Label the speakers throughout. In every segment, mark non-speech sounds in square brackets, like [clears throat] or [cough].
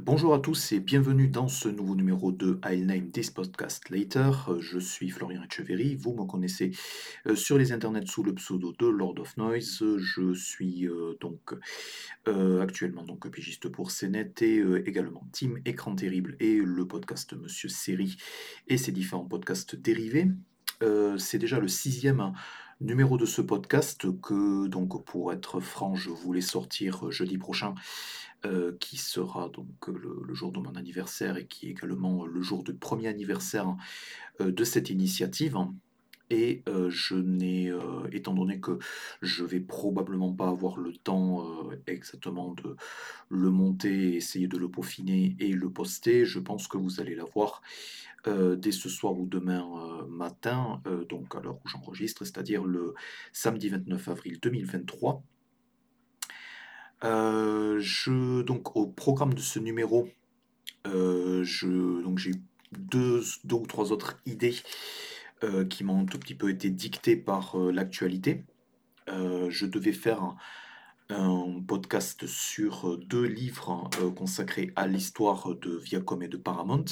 Speaker 1: Bonjour à tous et bienvenue dans ce nouveau numéro de I'll Name This Podcast Later. Je suis Florian Echeverry, vous me connaissez euh, sur les internets sous le pseudo de Lord of Noise. Je suis euh, donc euh, actuellement donc pigiste pour CNET et également Team Écran Terrible et le podcast Monsieur Série et ses différents podcasts dérivés. C'est déjà le sixième numéro de ce podcast que donc pour être franc je voulais sortir jeudi prochain euh, qui sera donc le, jour de mon anniversaire et qui est également le jour du premier anniversaire euh, de cette initiative. Et euh, je n'ai, euh, étant donné que je vais probablement pas avoir le temps euh, exactement de le monter, essayer de le peaufiner et le poster, je pense que vous allez l'avoir euh, dès ce soir ou demain euh, matin, euh, donc à l'heure où j'enregistre, c'est-à-dire le samedi 29 avril 2023. Euh, je, donc au programme de ce numéro, je, donc j'ai deux, deux ou trois autres idées qui m'ont un tout petit peu été dictées par l'actualité. Je devais faire un podcast sur euh, deux livres euh, consacrés à l'histoire de Viacom et de Paramount.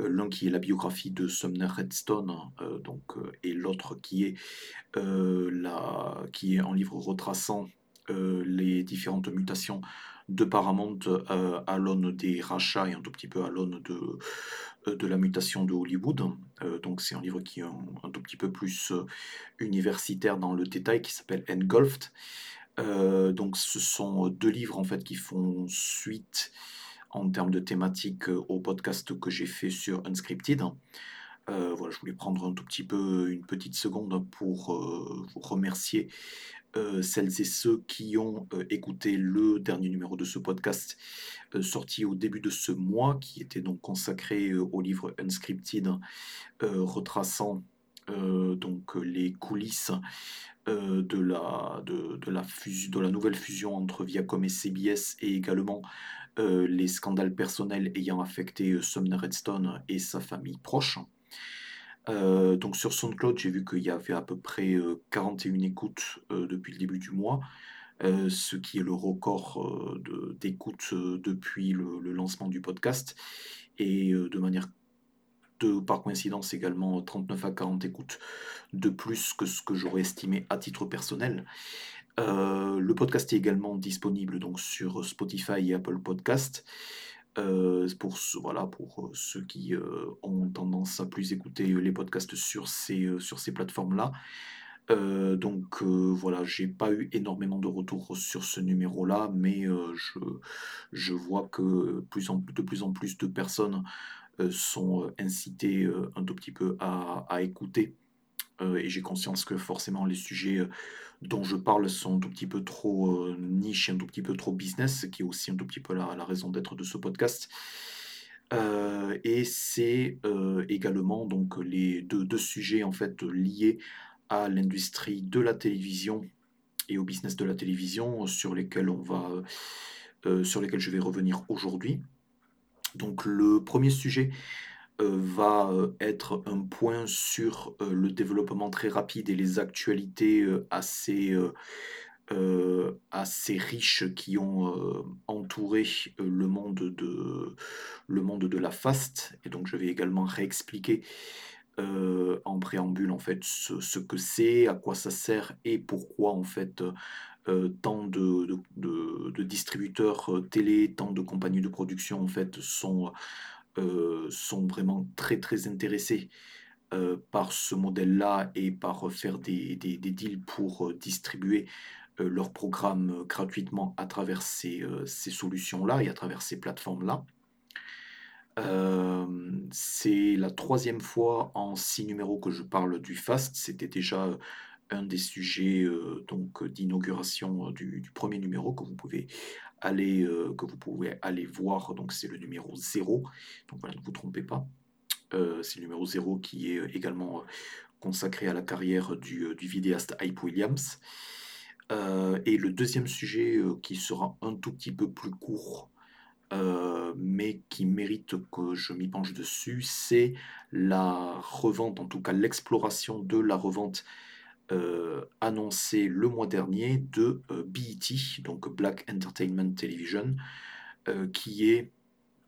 Speaker 1: Euh, L'un qui est la biographie de Sumner Redstone, donc, et l'autre qui est la, un livre retraçant les différentes mutations de Paramount à l'aune des rachats et un tout petit peu à l'aune de, la mutation de Hollywood. Donc c'est un livre qui est un, tout petit peu plus universitaire dans le détail, qui s'appelle Engulfed. Euh, donc ce sont deux livres en fait qui font suite en termes de thématique euh, au podcast que j'ai fait sur Unscripted. Euh, voilà, je voulais prendre un tout petit peu une petite seconde pour euh, vous remercier euh, celles et ceux qui ont euh, écouté le dernier numéro de ce podcast euh, sorti au début de ce mois, qui était donc consacré euh, au livre Unscripted, euh, retraçant euh, donc les coulisses euh, de, la, de, de la de la nouvelle fusion entre Viacom et CBS et également euh, les scandales personnels ayant affecté euh, Sumner Redstone et sa famille proche. Donc sur SoundCloud, j'ai vu qu'il y avait à peu près euh, 41 écoutes depuis le début du mois, ce qui est le record d'écoutes depuis le, le lancement du podcast. Et de manière de, par coïncidence également 39 à 40 écoutes de plus que ce que j'aurais estimé à titre personnel. Euh, le podcast est également disponible donc sur Spotify et Apple Podcast. Euh, pour, voilà, pour euh, ceux qui euh, ont tendance à plus écouter les podcasts sur ces, euh, sur ces plateformes-là. Euh, donc euh, voilà, j'ai pas eu énormément de retours sur ce numéro-là, mais euh, je, je vois que de plus en plus de personnes euh, sont euh, incitées euh, un tout petit peu à, écouter. Euh, et j'ai conscience que forcément les sujets euh, dont je parle sont un tout petit peu trop euh, niche, un tout petit peu trop business, qui est aussi un tout petit peu la, raison d'être de ce podcast. Euh, et c'est euh, également donc les deux, sujets en fait liés à l'industrie de la télévision et au business de la télévision sur lesquels on va euh, sur lesquels je vais revenir aujourd'hui. Donc le premier sujet euh, va euh, être un point sur euh, le développement très rapide et les actualités assez, assez riches qui ont entouré le monde de, le monde de la fast. Et donc je vais également réexpliquer en préambule en fait ce que c'est, à quoi ça sert et pourquoi en fait euh, tant de, de- distributeurs euh, télé, tant de compagnies de production en fait sont, euh, sont vraiment très très intéressés par ce modèle-là et par faire des, deals pour distribuer leurs programmes gratuitement à travers ces, solutions-là et à travers ces plateformes-là. C'est la troisième fois en six numéros que je parle du FAST. C'était déjà un des sujets euh, donc d'inauguration euh, du, premier numéro que vous pouvez aller, euh, que vous pouvez aller voir. Donc c'est le numéro zéro. Donc voilà, ne vous trompez pas. Euh, c'est le numéro zéro qui est euh, également euh, consacré à la carrière du, euh, vidéaste Hype Williams. Euh, et le deuxième sujet euh, qui sera un tout petit peu plus court euh, mais qui mérite que je m'y penche dessus, c'est la revente, en tout cas l'exploration de la revente euh, annoncée le mois dernier de euh, BET, donc Black Entertainment Television, euh, qui est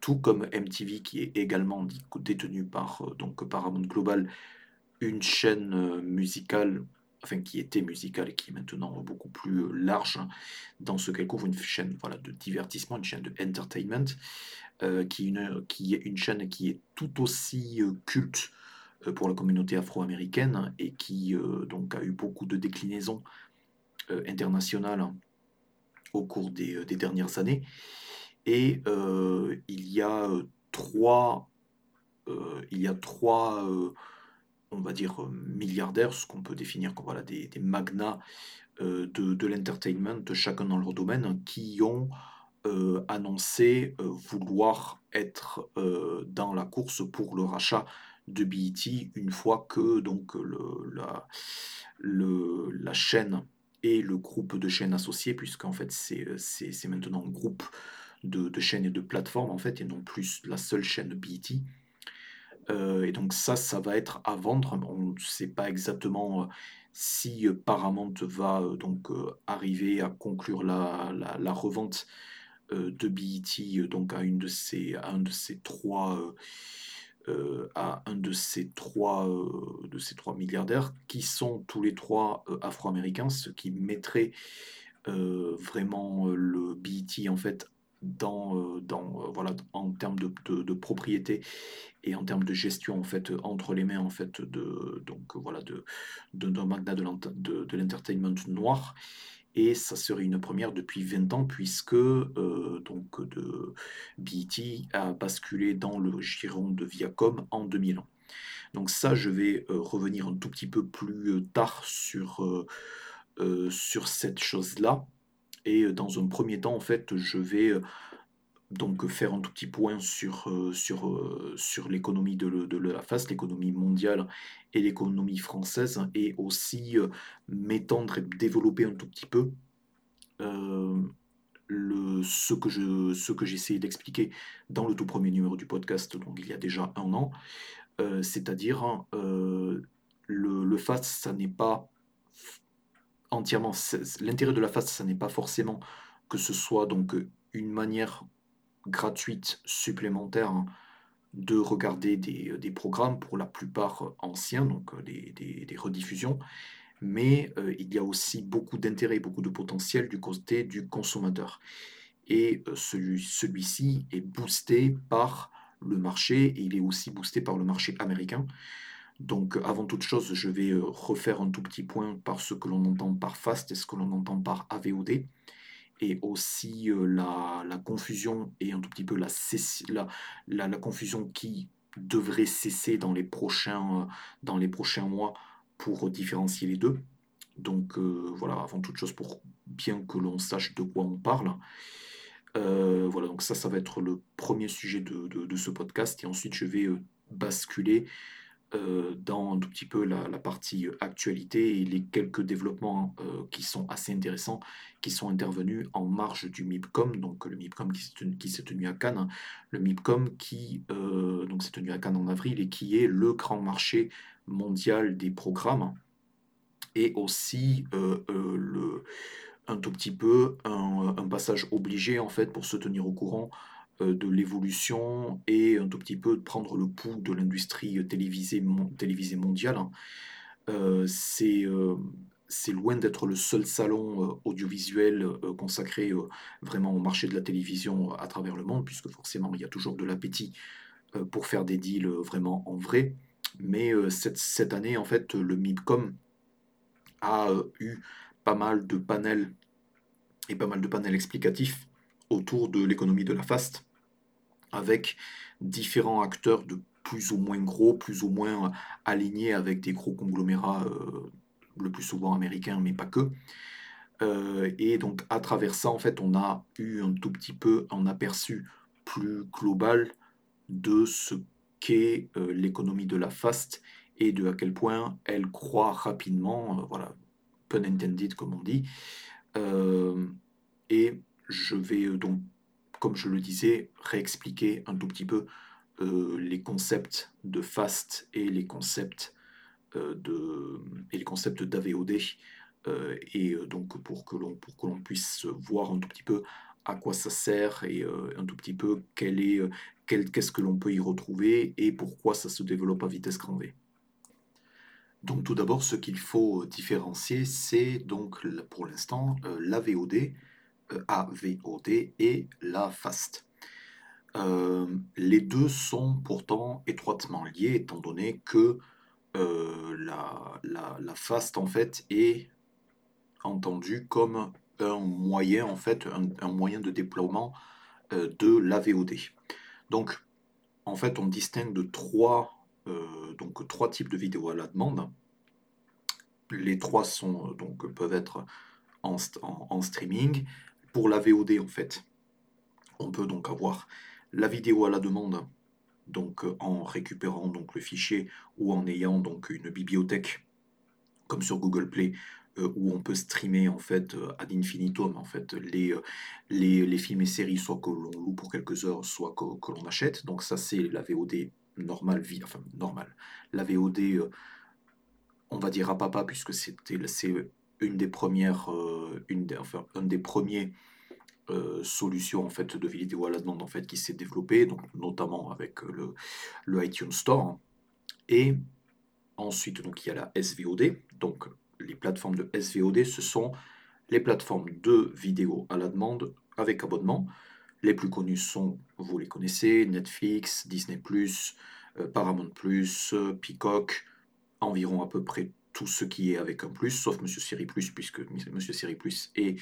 Speaker 1: tout comme MTV qui est également détenu par donc Paramount Global, une chaîne musicale, enfin qui était musicale et qui est maintenant beaucoup plus large dans ce qu'elle couvre, une chaîne voilà, de divertissement, une chaîne de entertainment, qui est une chaîne qui est tout aussi culte pour la communauté afro-américaine et qui donc a eu beaucoup de déclinaisons internationales au cours des, dernières années. Et il y a trois, il y a trois on va dire, milliardaires, ce qu'on peut définir comme voilà, des, magnats de, de l'entertainment, chacun dans leur domaine, qui ont annoncé vouloir être dans la course pour le rachat de BET une fois que donc la, chaîne et le groupe de chaînes associées, puisqu'en fait c'est maintenant un groupe de, chaînes et de plateformes en fait, et non plus la seule chaîne BET. Euh, et donc ça, ça va être à vendre. On ne sait pas exactement euh, si euh, Paramount va donc arriver à conclure la, revente de BET donc à une de ces, un de ces trois à un de ces trois de ces trois milliardaires qui sont tous les trois afro-américains, ce qui mettrait vraiment le BET en fait dans, euh, euh, voilà, en termes de, propriété et en termes de gestion en fait entre les mains en fait de donc voilà de d'un magnat de l'entertainment noir et ça serait une première depuis 20 ans puisque euh, donc de BET a basculé dans le giron de Viacom en 2000 ans. Donc ça, je vais revenir un tout petit peu plus tard sur, sur cette chose-là. Et dans un premier temps, en fait, je vais donc faire un tout petit point sur, sur, sur l'économie de, de, la face, l'économie mondiale et l'économie française, et aussi m'étendre et développer un tout petit peu le, ce que je d'expliquer dans le tout premier numéro du podcast, donc il y a déjà un an, c'est-à-dire le, le FAST, ça n'est pas entièrement. L'intérêt de la face, ça n'est pas forcément que ce soit donc une manière gratuite supplémentaire hein, de regarder des, des, programmes, pour la plupart anciens, donc des, des, rediffusions, mais il y a aussi beaucoup d'intérêt, beaucoup de potentiel du côté du consommateur. Et celui, celui-ci est boosté par le marché, et il est aussi boosté par le marché américain. Donc avant toute chose, je vais euh, refaire un tout petit point par ce que l'on entend par FAST et ce que l'on entend par AVOD, et aussi euh, la, confusion et un tout petit peu la, la, confusion qui devrait cesser dans les prochains, euh, dans les prochains mois pour différencier les deux. Donc voilà, avant toute chose, pour bien que l'on sache de quoi on parle. voilà, donc ça, ça va être le premier sujet de, de ce podcast. Et ensuite, je vais basculer euh, dans un tout petit peu la, partie euh, actualité et les quelques développements euh, qui sont assez intéressants qui sont intervenus en marge du MIPCOM, donc le MIPCOM qui s'est tenu, à Cannes, le MIPCOM qui s'est tenu à Cannes en avril et qui est le grand marché mondial des programmes. Et aussi le, un tout petit peu un, un, passage obligé en fait pour se tenir au courant de l'évolution et un tout petit peu de prendre le pouls de l'industrie télévisée, télévisée mondiale. Hein. Euh, euh, c'est loin d'être le seul salon audiovisuel consacré vraiment au marché de la télévision à travers le monde, puisque forcément il y a toujours de l'appétit pour faire des deals vraiment en vrai. Mais cette, cette, année, en fait, le MIPCOM a eu pas mal de panels et pas mal de panels explicatifs autour de l'économie de la FAST avec différents acteurs de plus ou moins gros, plus ou moins euh, alignés avec des gros conglomérats, euh, le plus souvent américains, mais pas que. Euh, et donc à travers ça, en fait, on a eu un tout petit peu un aperçu plus global de ce qu'est l'économie de la fast et de à quel point elle croît rapidement, voilà, pun intended comme on dit. et je vais donc comme je le disais, réexpliquer un tout petit peu euh, les concepts de fast et les concepts euh, de et les concepts d'AVOD euh, et donc pour que l'on pour que l'on puisse voir un tout petit peu à quoi ça sert et un tout petit peu est, qu'est-ce que l'on peut y retrouver et pourquoi ça se développe à vitesse grand V. Donc tout d'abord, ce qu'il faut différencier, c'est donc pour l'instant la VOD, AVOD et la FAST. les deux sont pourtant étroitement liés étant donné que la, la, FAST en fait est entendue comme un moyen en fait un, moyen de déploiement de la VOD. Donc en fait on distingue de trois euh, donc trois types de vidéos à la demande. Les trois sont, euh, donc, peuvent être en, streaming. Pour la VOD, en fait, on peut donc avoir la vidéo à la demande, donc euh, en récupérant donc le fichier ou en ayant donc une bibliothèque comme sur Google Play où on peut streamer en fait ad infinitum en fait les, films et séries soit que l'on loue pour quelques heures soit que, l'on achète donc ça c'est la VOD normal, enfin normal. La VOD, euh, on va dire à papa, puisque c'était c'est une des premières, euh, une des, premiers euh, solutions en fait de vidéo à la demande en fait qui s'est développé, donc notamment avec le, le iTunes Store. Et ensuite donc il y a la SVOD, donc les plateformes de SVOD, ce sont les plateformes de vidéo à la demande avec abonnement. Les plus connus sont, vous les connaissez, Netflix, Disney +, euh, Paramount+, euh, Peacock, environ à peu près tout ce qui est avec un plus, sauf Monsieur Siri Plus, puisque Monsieur Siri Plus est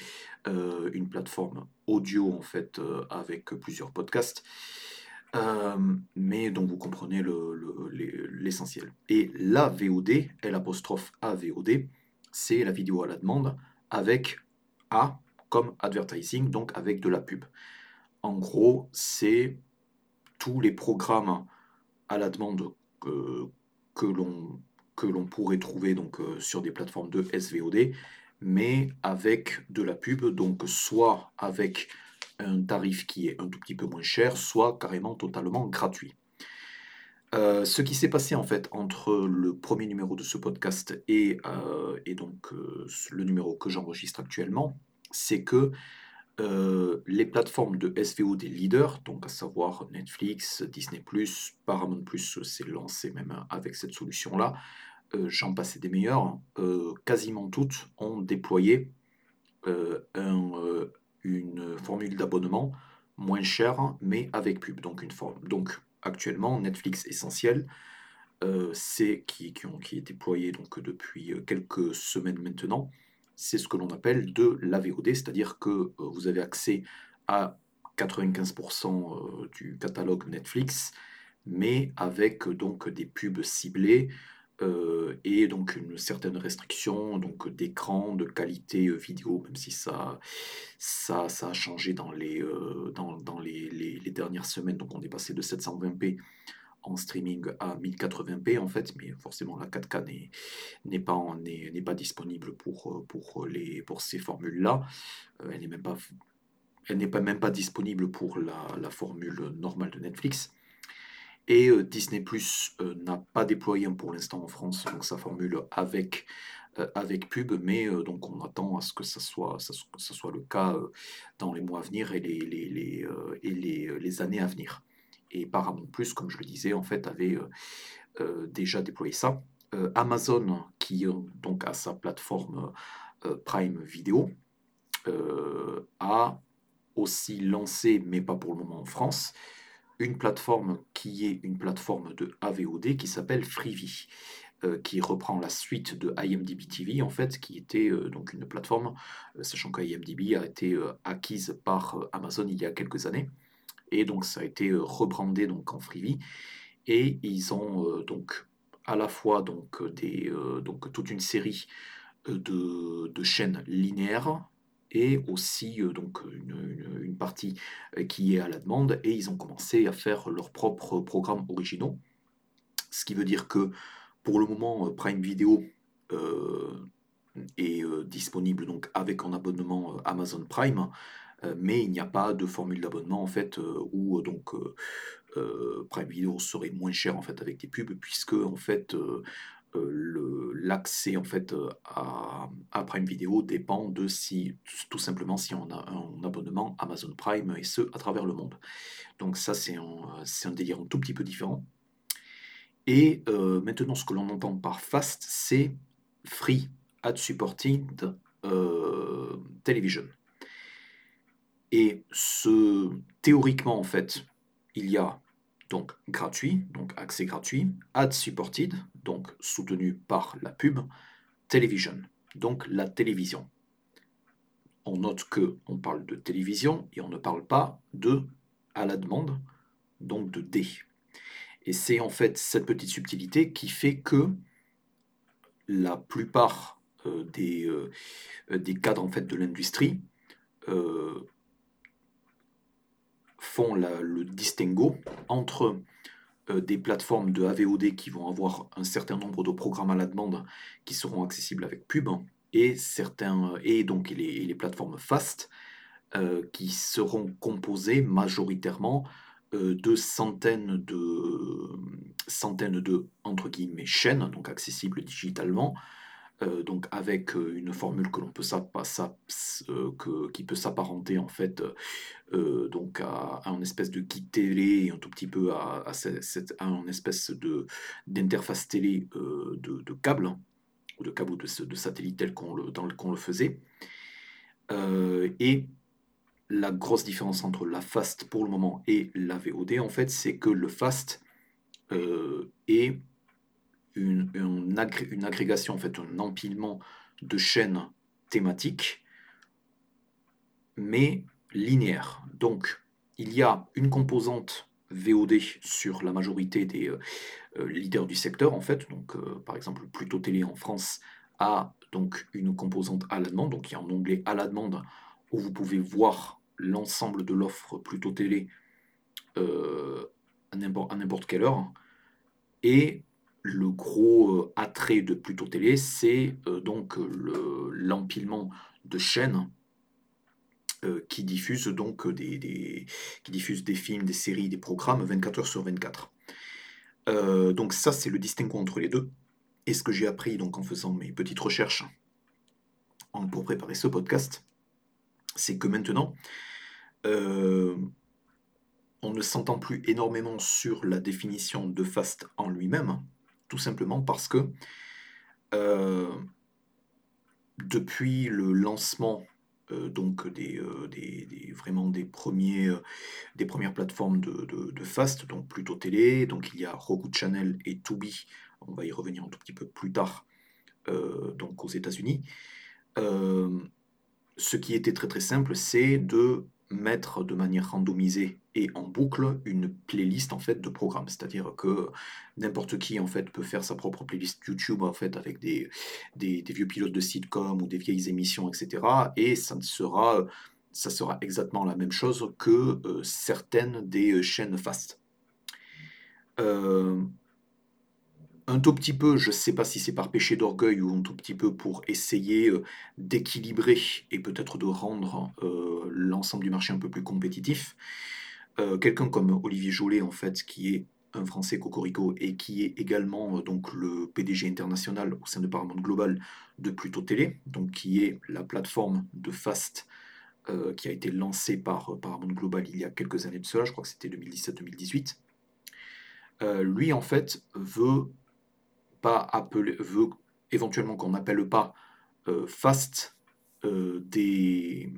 Speaker 1: euh, une plateforme audio en fait avec plusieurs podcasts. mais dont vous comprenez l'essentiel. Le, Et la VOD, L apostrophe AVOD, c'est la vidéo à la demande avec A comme advertising, donc avec de la pub. En gros, c'est tous les programmes à la demande que, que l'on pourrait trouver donc, euh, sur des plateformes de SVOD, mais avec de la pub, donc soit avec un tarif qui est un tout petit peu moins cher, soit carrément totalement gratuit. Euh, ce qui s'est passé en fait entre le premier numéro de ce podcast et, euh, et donc le numéro que j'enregistre actuellement, c'est que les plateformes de SVO des leaders, donc à savoir Netflix, Disney+, Paramount+, s'est lancé même avec cette solution-là, j'en passais des meilleurs, euh, quasiment toutes ont déployé une formule d'abonnement moins chère, mais avec pub, donc une forme. Donc actuellement, Netflix essentiel, c'est qui, est déployé donc depuis quelques semaines maintenant, c'est ce que l'on appelle de la VOD, c'est-à-dire que euh, vous avez accès à 95% euh, du catalogue Netflix, mais avec donc des pubs ciblées euh, et donc une certaine restriction donc d'écran, de qualité vidéo, même si ça, ça, ça a changé dans les, dans, les, les, dernières semaines. Donc on est passé de 720p en streaming à 1080p en fait, mais forcément la 4K n'est pas, n'est pas disponible pour, pour, les, pour ces formules-là. Euh, elle n'est même pas elle n'est pas, même pas disponible pour la, la formule normale de Netflix. Et euh, Disney Plus euh, n'a pas déployé pour l'instant en France donc sa formule avec, avec pub, mais donc on attend à ce que ça soit, le cas dans les mois à venir et les, années à venir et Paramount Plus, comme je le disais, en fait, avait euh, euh, déjà déployé ça. Euh, Amazon, qui donc a sa plateforme Prime Video, a aussi lancé, mais pas pour le moment en France, une plateforme qui est une plateforme de AVOD qui s'appelle Freevee. qui reprend la suite de IMDb TV, en fait, qui était donc une plateforme, sachant que IMDb a été acquise par Amazon il y a quelques années. Et donc ça a été euh, rebrandé donc en Freevee. Et ils ont euh, donc à la fois donc, des, euh, donc toute une série de, de chaînes linéaires et aussi donc une, partie qui est à la demande et ils ont commencé à faire leurs propres programmes originaux. Ce qui veut dire que pour le moment Prime Video est disponible donc avec un abonnement Amazon Prime mais il n'y a pas de formule d'abonnement en fait où donc Prime Video serait moins cher en fait avec des pubs puisque en fait l'accès en fait à, Prime Video dépend de si tout simplement si on a un abonnement Amazon Prime et ce à travers le monde. Donc ça c'est un, un délire un tout petit peu différent. Et maintenant ce que l'on entend par fast c'est free ad supported television. Et ce théoriquement en fait il y a donc gratuit, donc accès gratuit, ad supported, donc soutenu par la pub, television, donc la télévision. On note que on parle de télévision et on ne parle pas de à la demande, donc de D. Et c'est en fait cette petite subtilité qui fait que la plupart euh, des, euh, des cadres en fait de l'industrie euh, font le distinguo entre euh, des plateformes de AVOD qui vont avoir un certain nombre de programmes à la demande qui seront accessibles avec pub et, certains, et donc les, les plateformes fast euh, qui seront composées majoritairement euh, de centaines de centaines de entre guillemets chaînes donc accessibles digitalement euh, donc avec euh, une formule que l'on peut euh, qui peut s'apparenter en fait donc à, un espèce de guide télé et un tout petit peu à, à, une espèce de d'interface télé de, câble ou de câble ou de, satellite tel qu'on le, qu'on le faisait. et la grosse différence entre la FAST pour le moment et la VOD, en fait, c'est que le FAST est une, une, agrégation, en fait, un empilement de chaînes thématiques, mais linéaire. Donc, il y a une composante VOD sur la majorité des euh, euh, leaders du secteur, en fait. Donc, euh, par exemple, Plutôt Télé en France a donc une composante à la demande. Donc, il y a un onglet à la demande où vous pouvez voir l'ensemble de l'offre Plutôt Télé à n'importe quelle heure. Et le gros euh, attrait de Pluto Télé, c'est euh, donc l'empilement de chaînes euh, qui diffusent donc des, qui diffusent des films, des séries, des programmes 24 heures sur 24. donc ça, c'est le distinguo entre les deux. Et ce que j'ai appris donc en faisant mes petites recherches pour préparer ce podcast, c'est que maintenant, on ne s'entend plus énormément sur la définition de fast en lui-même, tout simplement parce que euh, depuis le lancement euh, donc des, euh, des, vraiment des, premiers, des premières plateformes de, de, Fast, donc plutôt télé, donc il y a Roku Channel et Tubi, on va y revenir un tout petit peu plus tard, donc aux États-Unis. ce qui était très très simple, c'est de mettre de manière randomisée en boucle une playlist en fait de programmes. C'est-à-dire que n'importe qui en fait peut faire sa propre playlist YouTube en fait avec des, vieux pilotes de sitcom ou des vieilles émissions, etc. Et ça sera, ça sera exactement la même chose que euh, certaines des chaînes fast. Euh, un tout petit peu, je ne sais pas si c'est par péché d'orgueil ou un tout petit peu pour essayer euh, d'équilibrer et peut-être de rendre euh, l'ensemble du marché un peu plus compétitif. Euh, quelqu'un comme Olivier Jolet, en fait, qui est un Français cocorico et qui est également donc le PDG international au sein de Paramount Global de Pluto Télé, donc qui est la plateforme de Fast qui a été lancée par Paramount Global il y a quelques années de cela, je crois que c'était 2017-2018. lui, en fait, veut pas appeler, veut éventuellement qu'on n'appelle pas euh, fast euh, des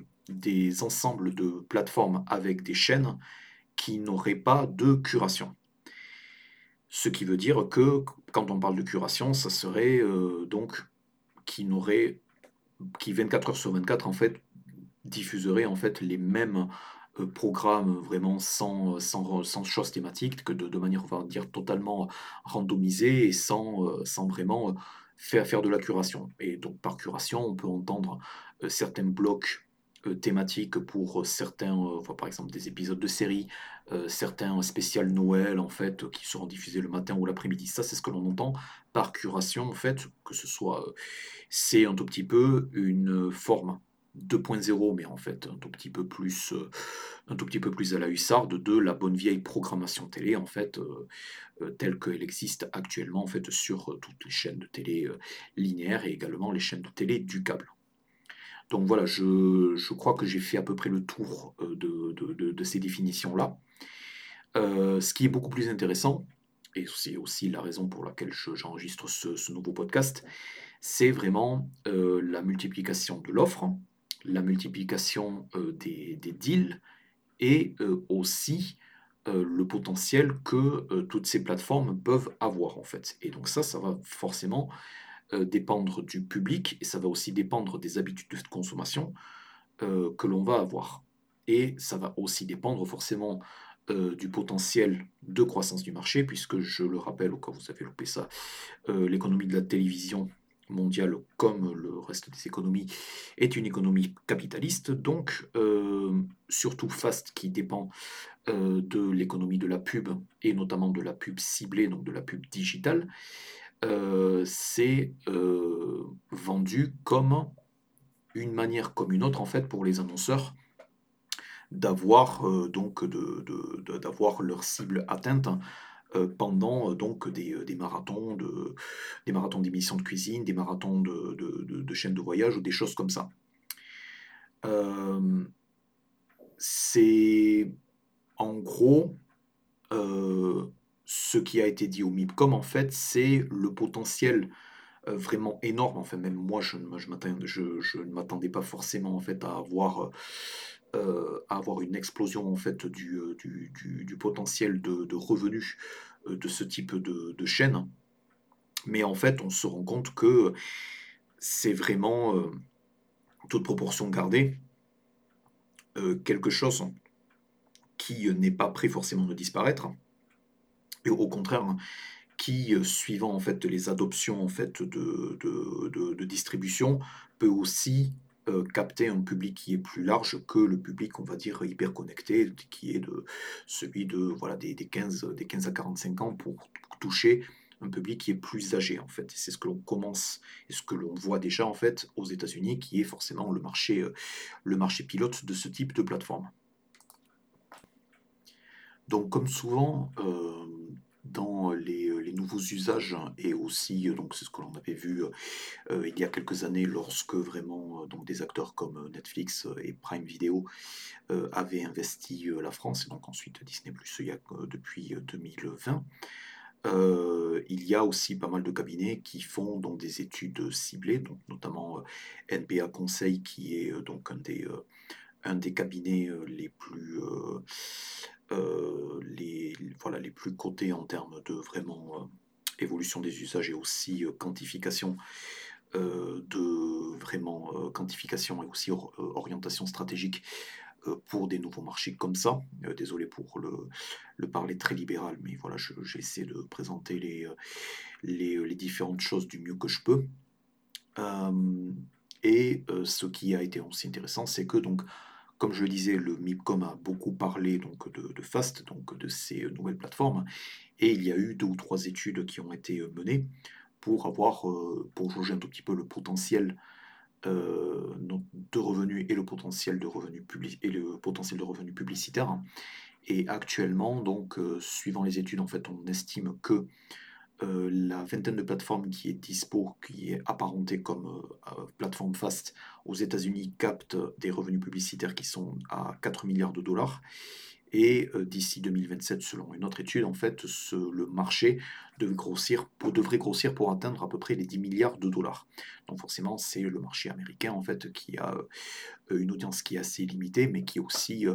Speaker 1: ensembles de plateformes avec des chaînes qui n'auraient pas de curation. Ce qui veut dire que quand on parle de curation, ça serait euh, donc qui n'aurait qui 24 heures sur 24 en fait diffuserait en fait les mêmes euh, programme vraiment sans, sans, sans choses thématiques, que de, de, manière, on va dire, totalement randomisée et sans, euh, sans vraiment faire, faire de la curation. Et donc par curation, on peut entendre certains blocs thématiques pour certains, par exemple des épisodes de séries, certains spécial Noël en fait qui seront diffusés le matin ou l'après-midi. Ça, c'est ce que l'on entend par curation en fait, que ce soit, c'est un tout petit peu une forme 2.0, mais en fait un tout petit peu plus, un tout petit peu plus à la hussarde de la bonne vieille programmation télé, en fait, telle qu'elle existe actuellement en fait sur toutes les chaînes de télé linéaires et également les chaînes de télé du câble. Donc voilà, je, crois que j'ai fait à peu près le tour de, ces définitions-là. ce qui est beaucoup plus intéressant, et c'est aussi la raison pour laquelle j'enregistre ce, nouveau podcast, c'est vraiment la multiplication de l'offre, la multiplication des, deals et aussi le potentiel que toutes ces plateformes peuvent avoir en fait. Et donc ça, ça va forcément dépendre du public et ça va aussi dépendre des habitudes de consommation que l'on va avoir. Et ça va aussi dépendre forcément du potentiel de croissance du marché, puisque je le rappelle, au cas où vous avez loupé ça, l'économie de la télévision mondiale, comme le reste des économies, est une économie capitaliste, donc euh, surtout Fast qui dépend euh, de l'économie de la pub, et notamment de la pub ciblée, donc de la pub digitale, euh, c'est vendu comme une manière comme une autre en fait pour les annonceurs d'avoir donc de, leur cible atteinte euh, pendant euh, donc des, euh, des, marathons de des marathons d'émissions de cuisine, des marathons de, de, chaînes de voyage ou des choses comme ça. c'est en gros ce qui a été dit au MIPCOM en fait, c'est le potentiel vraiment énorme. Enfin, même moi, je, ne m'attendais pas forcément en fait à avoir euh, une explosion en fait du, euh, potentiel de, revenus euh, de ce type de, de, chaîne. Mais en fait, on se rend compte que c'est vraiment, toute proportion gardée, quelque chose qui n'est pas prêt forcément de disparaître, et au contraire, qui, suivant en fait les adoptions en fait de, de, distribution, peut aussi euh, capter un public qui est plus large que le public, on va dire, hyper connecté, qui est de celui de voilà des, des 15, des 15 à 45 ans pour toucher un public qui est plus âgé en fait. C'est ce que l'on commence et ce que l'on voit déjà en fait aux États-Unis, qui est forcément le marché, euh, le marché pilote de ce type de plateforme. Donc comme souvent, euh, dans les, euh, les, nouveaux usages et aussi, euh, donc c'est ce que l'on avait vu euh, il y a quelques années lorsque vraiment donc des acteurs comme Netflix et Prime Video avaient investi la France et donc ensuite Disney Plus depuis 2020. il y a aussi pas mal de cabinets qui font donc des études ciblées, donc notamment NBA Conseil qui est donc un des, un des cabinets les plus euh, les, voilà, les plus cotés en termes de vraiment euh, évolution des usages et aussi euh, quantification de vraiment quantification et aussi orientation stratégique pour des nouveaux marchés comme ça. désolé pour le, le, parler très libéral, mais voilà, j'essaie de présenter les, les, les, différentes choses du mieux que je peux. et ce qui a été aussi intéressant, c'est que donc comme je le disais, le MIPCOM a beaucoup parlé donc, de, FAST, donc de ces nouvelles plateformes, et il y a eu deux ou trois études qui ont été menées pour avoir, euh, pour jauger un tout petit peu le potentiel euh, de revenus et le potentiel de revenus et le potentiel de revenus publicitaires. Et actuellement, donc, euh, suivant les études, en fait, on estime que euh, la vingtaine de plateformes qui est dispo, qui est apparentée comme euh, euh, plateforme fast aux États-Unis, capte des revenus publicitaires qui sont à 4 milliards de dollars. Et d'ici 2027, selon une autre étude, en fait, le marché devrait grossir, pour, devrait grossir pour atteindre à peu près les 10 milliards de dollars. Donc forcément, c'est le marché américain en fait qui a une audience qui est assez limitée, mais qui aussi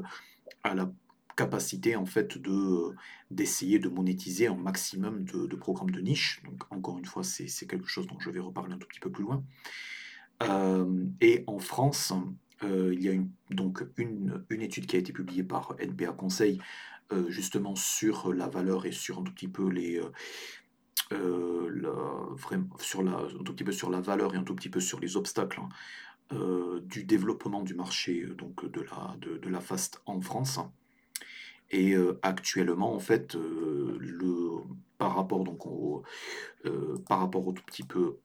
Speaker 1: a la capacité en fait de d'essayer de monétiser un maximum de, programmes de niche. Donc encore une fois, c'est quelque chose dont je vais reparler un tout petit peu plus loin. Euh, et en France, euh, il y a une, donc une, une, étude qui a été publiée par NPA Conseil euh, justement sur la valeur et sur un tout petit peu les la, sur la, un tout petit peu sur la valeur et un tout petit peu sur les obstacles hein, du développement du marché donc de la, de, de la FAST en France. Et euh, actuellement, en fait, euh, le, par rapport donc au, euh, par rapport tout petit peu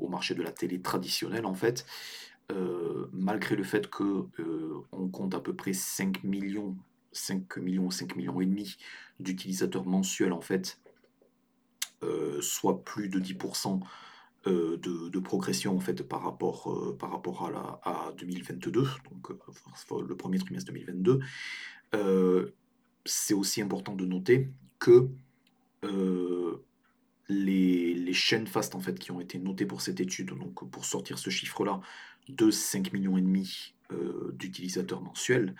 Speaker 1: au marché de la télé traditionnelle, en fait, malgré le fait que on compte à peu près 5 millions, 5 millions, 5 millions et demi d'utilisateurs mensuels en fait, soit plus de 10% de, progression en fait par rapport, par rapport à, la, à 2022, donc le premier trimestre 2022. C'est aussi important de noter que les, chaînes fast en fait qui ont été notées pour cette étude, donc pour sortir ce chiffre-là de 5 millions et demi euh, d'utilisateurs mensuels,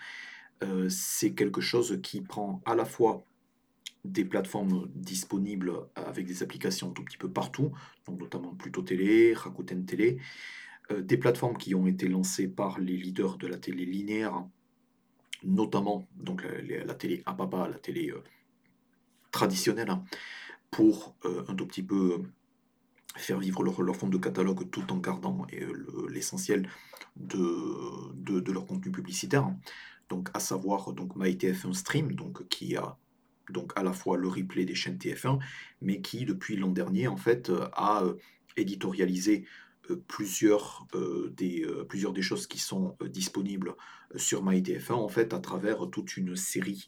Speaker 1: euh, c'est quelque chose qui prend à la fois des plateformes disponibles avec des applications tout petit peu partout, donc notamment Pluto Télé, Rakuten Télé, euh, des plateformes qui ont été lancées par les leaders de la télé linéaire, notamment donc la, télé à papa, la télé traditionnelle, hein, pour euh, un tout petit peu faire vivre leur, fond de catalogue tout en gardant euh, l'essentiel de, de, leur contenu publicitaire. Donc, à savoir donc MyTF1 Stream, donc, qui a donc à la fois le replay des chaînes TF1, mais qui depuis l'an dernier en fait a euh, éditorialisé plusieurs, des, plusieurs des choses qui sont disponibles sur MyTF1 en fait à travers toute une série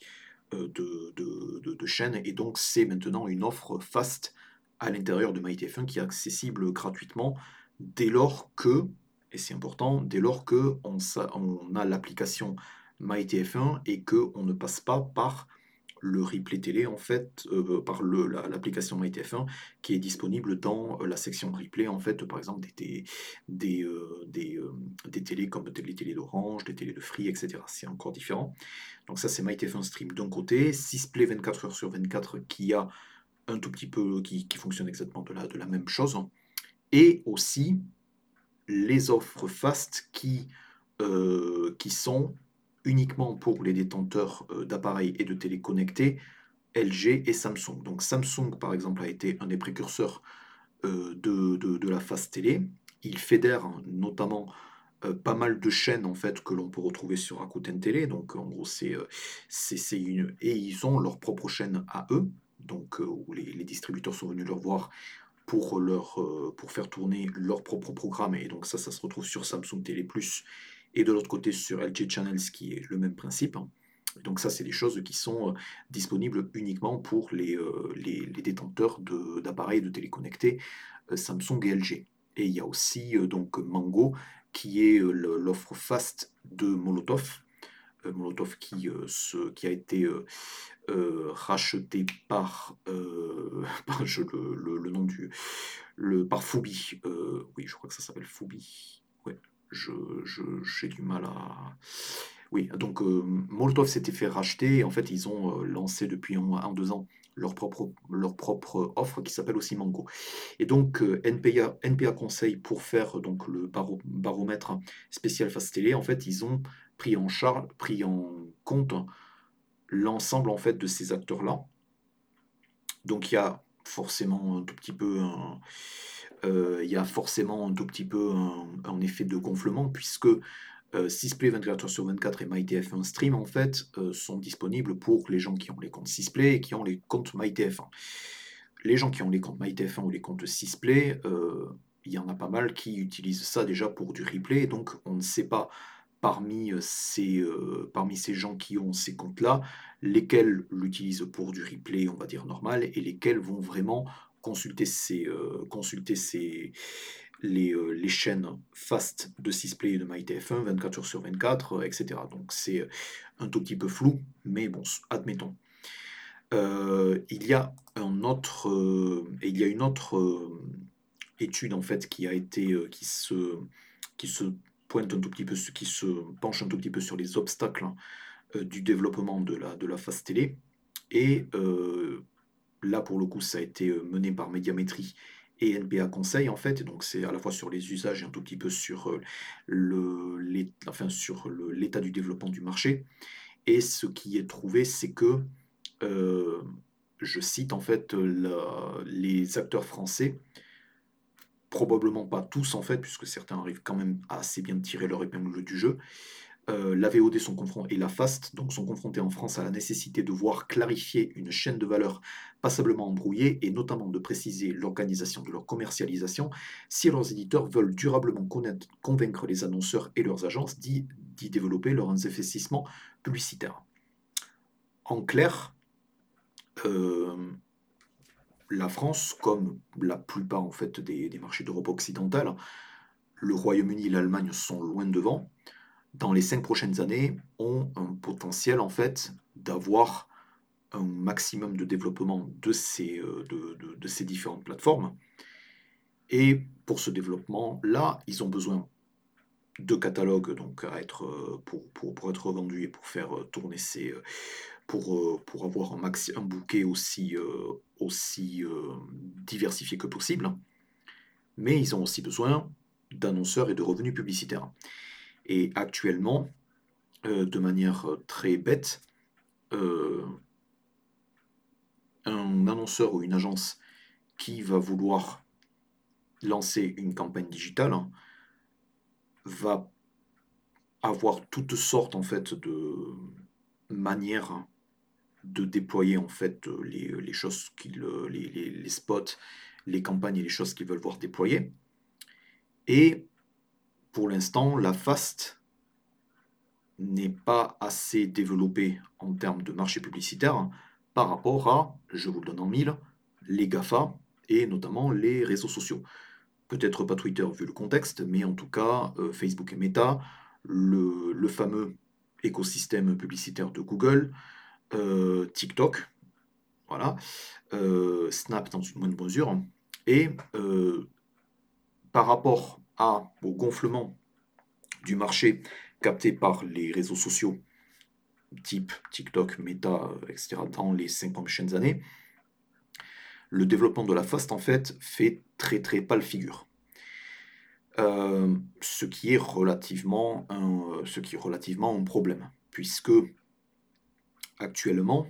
Speaker 1: euh, de, chaînes. Et donc, c'est maintenant une offre fast à l'intérieur de MyTF1 qui est accessible gratuitement dès lors que, et c'est important, dès lors que on, on a l'application MyTF1 et qu'on ne passe pas par le replay télé, en fait, euh, par l'application MyTF1, qui est disponible dans euh, la section replay, en fait, par exemple, des, des, euh, des, des, télés comme les télés d'Orange, des télés de Free, etc. C'est encore différent. Donc ça, c'est MyTF1 Stream d'un côté, 6play 24 heures sur 24 qui a un tout petit peu, qui, qui fonctionne exactement de la, de la même chose, et aussi les offres fast qui, qui sont uniquement pour les détenteurs euh, d'appareils et de téléconnectés LG et Samsung. Donc Samsung, par exemple, a été un des précurseurs euh, de, de, la Fast Télé. Il fédère notamment euh, pas mal de chaînes en fait que l'on peut retrouver sur Rakuten Télé. Donc en gros, c'est une et ils ont leur propre chaîne à eux, donc où les, les, distributeurs sont venus leur voir pour leur pour faire tourner leur propre programme. Et donc ça, ça se retrouve sur Samsung Télé Plus et de l'autre côté sur LG Channels qui est le même principe. Donc ça, c'est des choses qui sont euh, disponibles uniquement pour les, euh, les, détenteurs d'appareils de, téléconnectés euh, Samsung et LG. Et il y a aussi donc Mango, qui est l'offre fast de Molotov. Molotov qui, ce, qui a été racheté par, [laughs] par je, le, le, nom du le, par Fubi. oui, je crois que ça s'appelle Fubi j'ai du mal à. Oui, donc euh, Molotov s'était fait racheter. En fait, ils ont euh, lancé depuis un, deux ans leur propre, leur propre offre qui s'appelle aussi Mango. Et donc euh, NPA, NPA Conseil pour faire donc le baromètre spécial Fast Télé, en fait, ils ont pris en charge, pris en compte l'ensemble en fait de ces acteurs-là. Donc il y a forcément un tout petit peu un, euh, il y a forcément un tout petit peu un, effet de gonflement, puisque euh, Sisplay 24h sur 24 et MyTF1 Stream, en fait, euh, sont disponibles pour les gens qui ont les comptes Sisplay et qui ont les comptes MyTF1. Les gens qui ont les comptes MyTF1 ou les comptes Sisplay, il y en a pas mal qui utilisent ça déjà pour du replay, donc on ne sait pas parmi ces, parmi ces gens qui ont ces comptes-là, lesquels l'utilisent pour du replay, on va dire normal, et lesquels vont vraiment consulter, ces, euh, consulter les, euh, les, chaînes fast de Sisplay et de MyTF1, 24 heures sur 24, etc. Donc c'est un tout petit peu flou, mais bon, admettons. Euh, il y a un autre, il y a une autre étude en fait qui a été, qui se, qui se pointe un tout petit peu, qui se penche un tout petit peu sur les obstacles du développement de la, de la fast télé. Et Là, pour le coup, ça a été euh, mené par Médiamétrie et NPA Conseil, en fait. Donc, c'est à la fois sur les usages et un tout petit peu sur euh, l'état du développement du marché. Et ce qui est trouvé, c'est que, euh, je cite en fait, les acteurs français, probablement pas tous en fait, puisque certains arrivent quand même à assez bien tirer leur épingle du jeu, euh, la VOD et la FAST sont confrontés en France à la nécessité de voir clarifier une chaîne de valeur passablement embrouillée et notamment de préciser l'organisation de leur commercialisation si leurs éditeurs veulent durablement convaincre les annonceurs et leurs agences d'y développer leurs investissements publicitaires. En clair, euh, la France, comme la plupart en fait des marchés d'Europe occidentale, le Royaume-Uni et l'Allemagne sont loin devant dans les cinq prochaines années, ont un potentiel en fait d'avoir un maximum de développement de ces, euh, de, ces différentes plateformes. Et pour ce développement-là, ils ont besoin de catalogues donc à être euh, pour, pour, être vendus et pour faire euh, tourner ces pour, pour avoir un, maxi, un bouquet aussi, aussi diversifié que possible. Mais ils ont aussi besoin d'annonceurs et de revenus publicitaires. Et actuellement, euh, de manière euh, très bête, euh, un annonceur ou une agence qui va vouloir lancer une campagne digitale va avoir toutes sortes en fait de manières de déployer en fait les, choses qu'ils les, les, spots, les campagnes et les choses qu'ils veulent voir déployer. Et pour l'instant, la FAST n'est pas assez développée en termes de marché publicitaire par rapport à, je vous le donne en mille, les GAFA et notamment les réseaux sociaux. Peut-être pas Twitter vu le contexte, mais en tout cas euh, Facebook et Meta, le, fameux écosystème publicitaire de Google, euh, TikTok, voilà, euh, Snap dans une moindre mesure, et par rapport au gonflement du marché capté par les réseaux sociaux type TikTok, Meta, etc. dans les cinq prochaines années, le développement de la fast en fait fait très très pâle figure. Euh, ce qui est relativement un, ce qui est relativement un problème, puisque actuellement,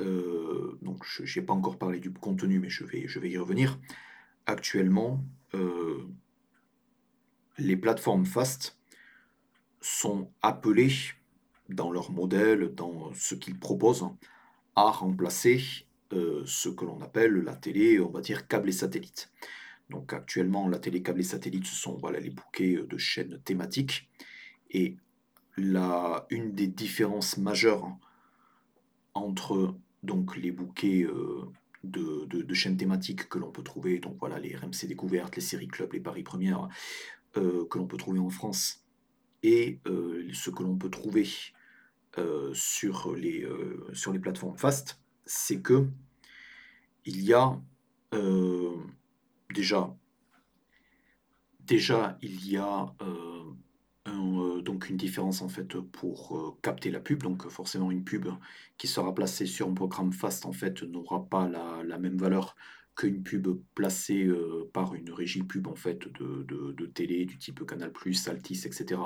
Speaker 1: euh, donc je n'ai pas encore parlé du contenu, mais je vais, je vais y revenir. Actuellement, euh, les plateformes fast sont appelées dans leur modèle, dans ce qu'ils proposent, à remplacer euh, ce que l'on appelle la télé, on va dire câble et satellite. Donc actuellement, la télé câble et satellite, ce sont voilà, les bouquets de chaînes thématiques. Et la, une des différences majeures entre donc, les bouquets euh, de, de, chaînes thématiques que l'on peut trouver, donc voilà, les RMC Découvertes, les séries Club, les Paris Premières, euh, que l'on peut trouver en France et euh, ce que l'on peut trouver euh, sur, les, sur les plateformes fast, c'est que il y a déjà, déjà il y a donc une différence en fait pour capter la pub. Donc forcément une pub qui sera placée sur un programme fast en fait n'aura pas la, la, même valeur qu'une pub placée euh, par une régie pub en fait de, de, télé du type Canal+, Altis, etc.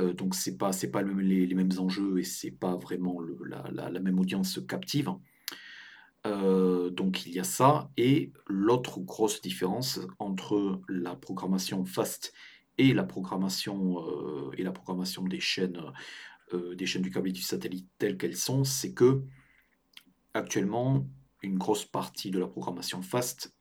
Speaker 1: Euh, donc c'est pas c'est pas les, mêmes enjeux et c'est pas vraiment la, la, même audience captive. Euh, donc il y a ça et l'autre grosse différence entre la programmation fast et la programmation et la programmation des chaînes des chaînes du câble et du satellite telles qu'elles sont, c'est que actuellement une grosse partie de la programmation fast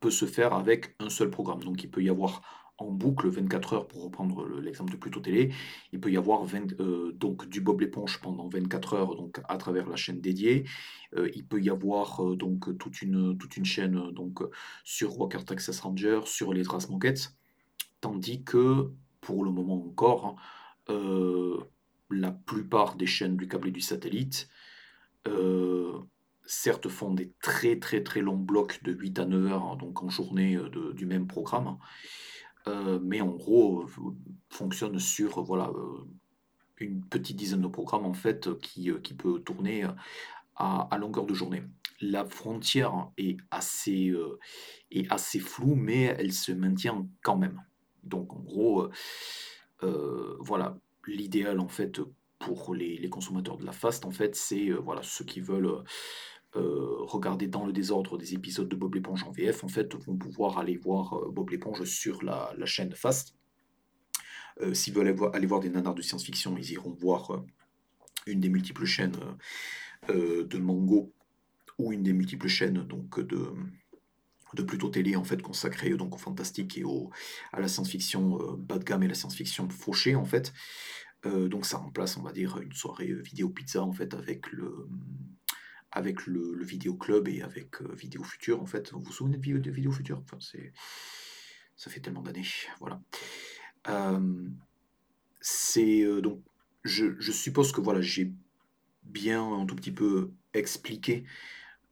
Speaker 1: peut se faire avec un seul programme. Donc il peut y avoir en boucle 24 heures, pour reprendre l'exemple de Pluto Télé, il peut y avoir euh, donc du Bob l'éponge pendant 24 heures donc à travers la chaîne dédiée. Euh, il peut y avoir euh, donc toute une, chaîne donc sur Walker Texas Ranger, sur les Traces Moquettes, tandis que pour le moment encore, la plupart des chaînes du câble et du satellite certes font des très très très longs blocs de 8 à 9 heures, hein, donc en journée euh, du même programme, euh, mais en gros euh, fonctionne sur voilà, une petite dizaine de programmes en fait qui, qui peut tourner à, longueur de journée. La frontière est assez, est assez floue, mais elle se maintient quand même. Donc en gros, voilà, l'idéal en fait pour les, les, consommateurs de la fast, en fait, c'est voilà ceux qui veulent euh, regarder dans le désordre des épisodes de Bob l'éponge en VF, en fait, vont pouvoir aller voir euh, Bob l'éponge sur la, chaîne Fast. Euh, s'ils veulent aller voir, des nanars de science-fiction, ils iront voir une des multiples chaînes de Mango ou une des multiples chaînes donc de de plutôt télé en fait consacrée donc au fantastique et au, à la science-fiction bas de gamme et la science-fiction fauchée en fait. donc ça remplace on va dire une soirée vidéo pizza en fait avec le avec le, vidéo club et avec Vidéo Futur en fait. Vous vous souvenez de, de Vidéo Futur? Enfin, ça fait tellement d'années voilà. c'est donc je, suppose que voilà j'ai bien un tout petit peu expliqué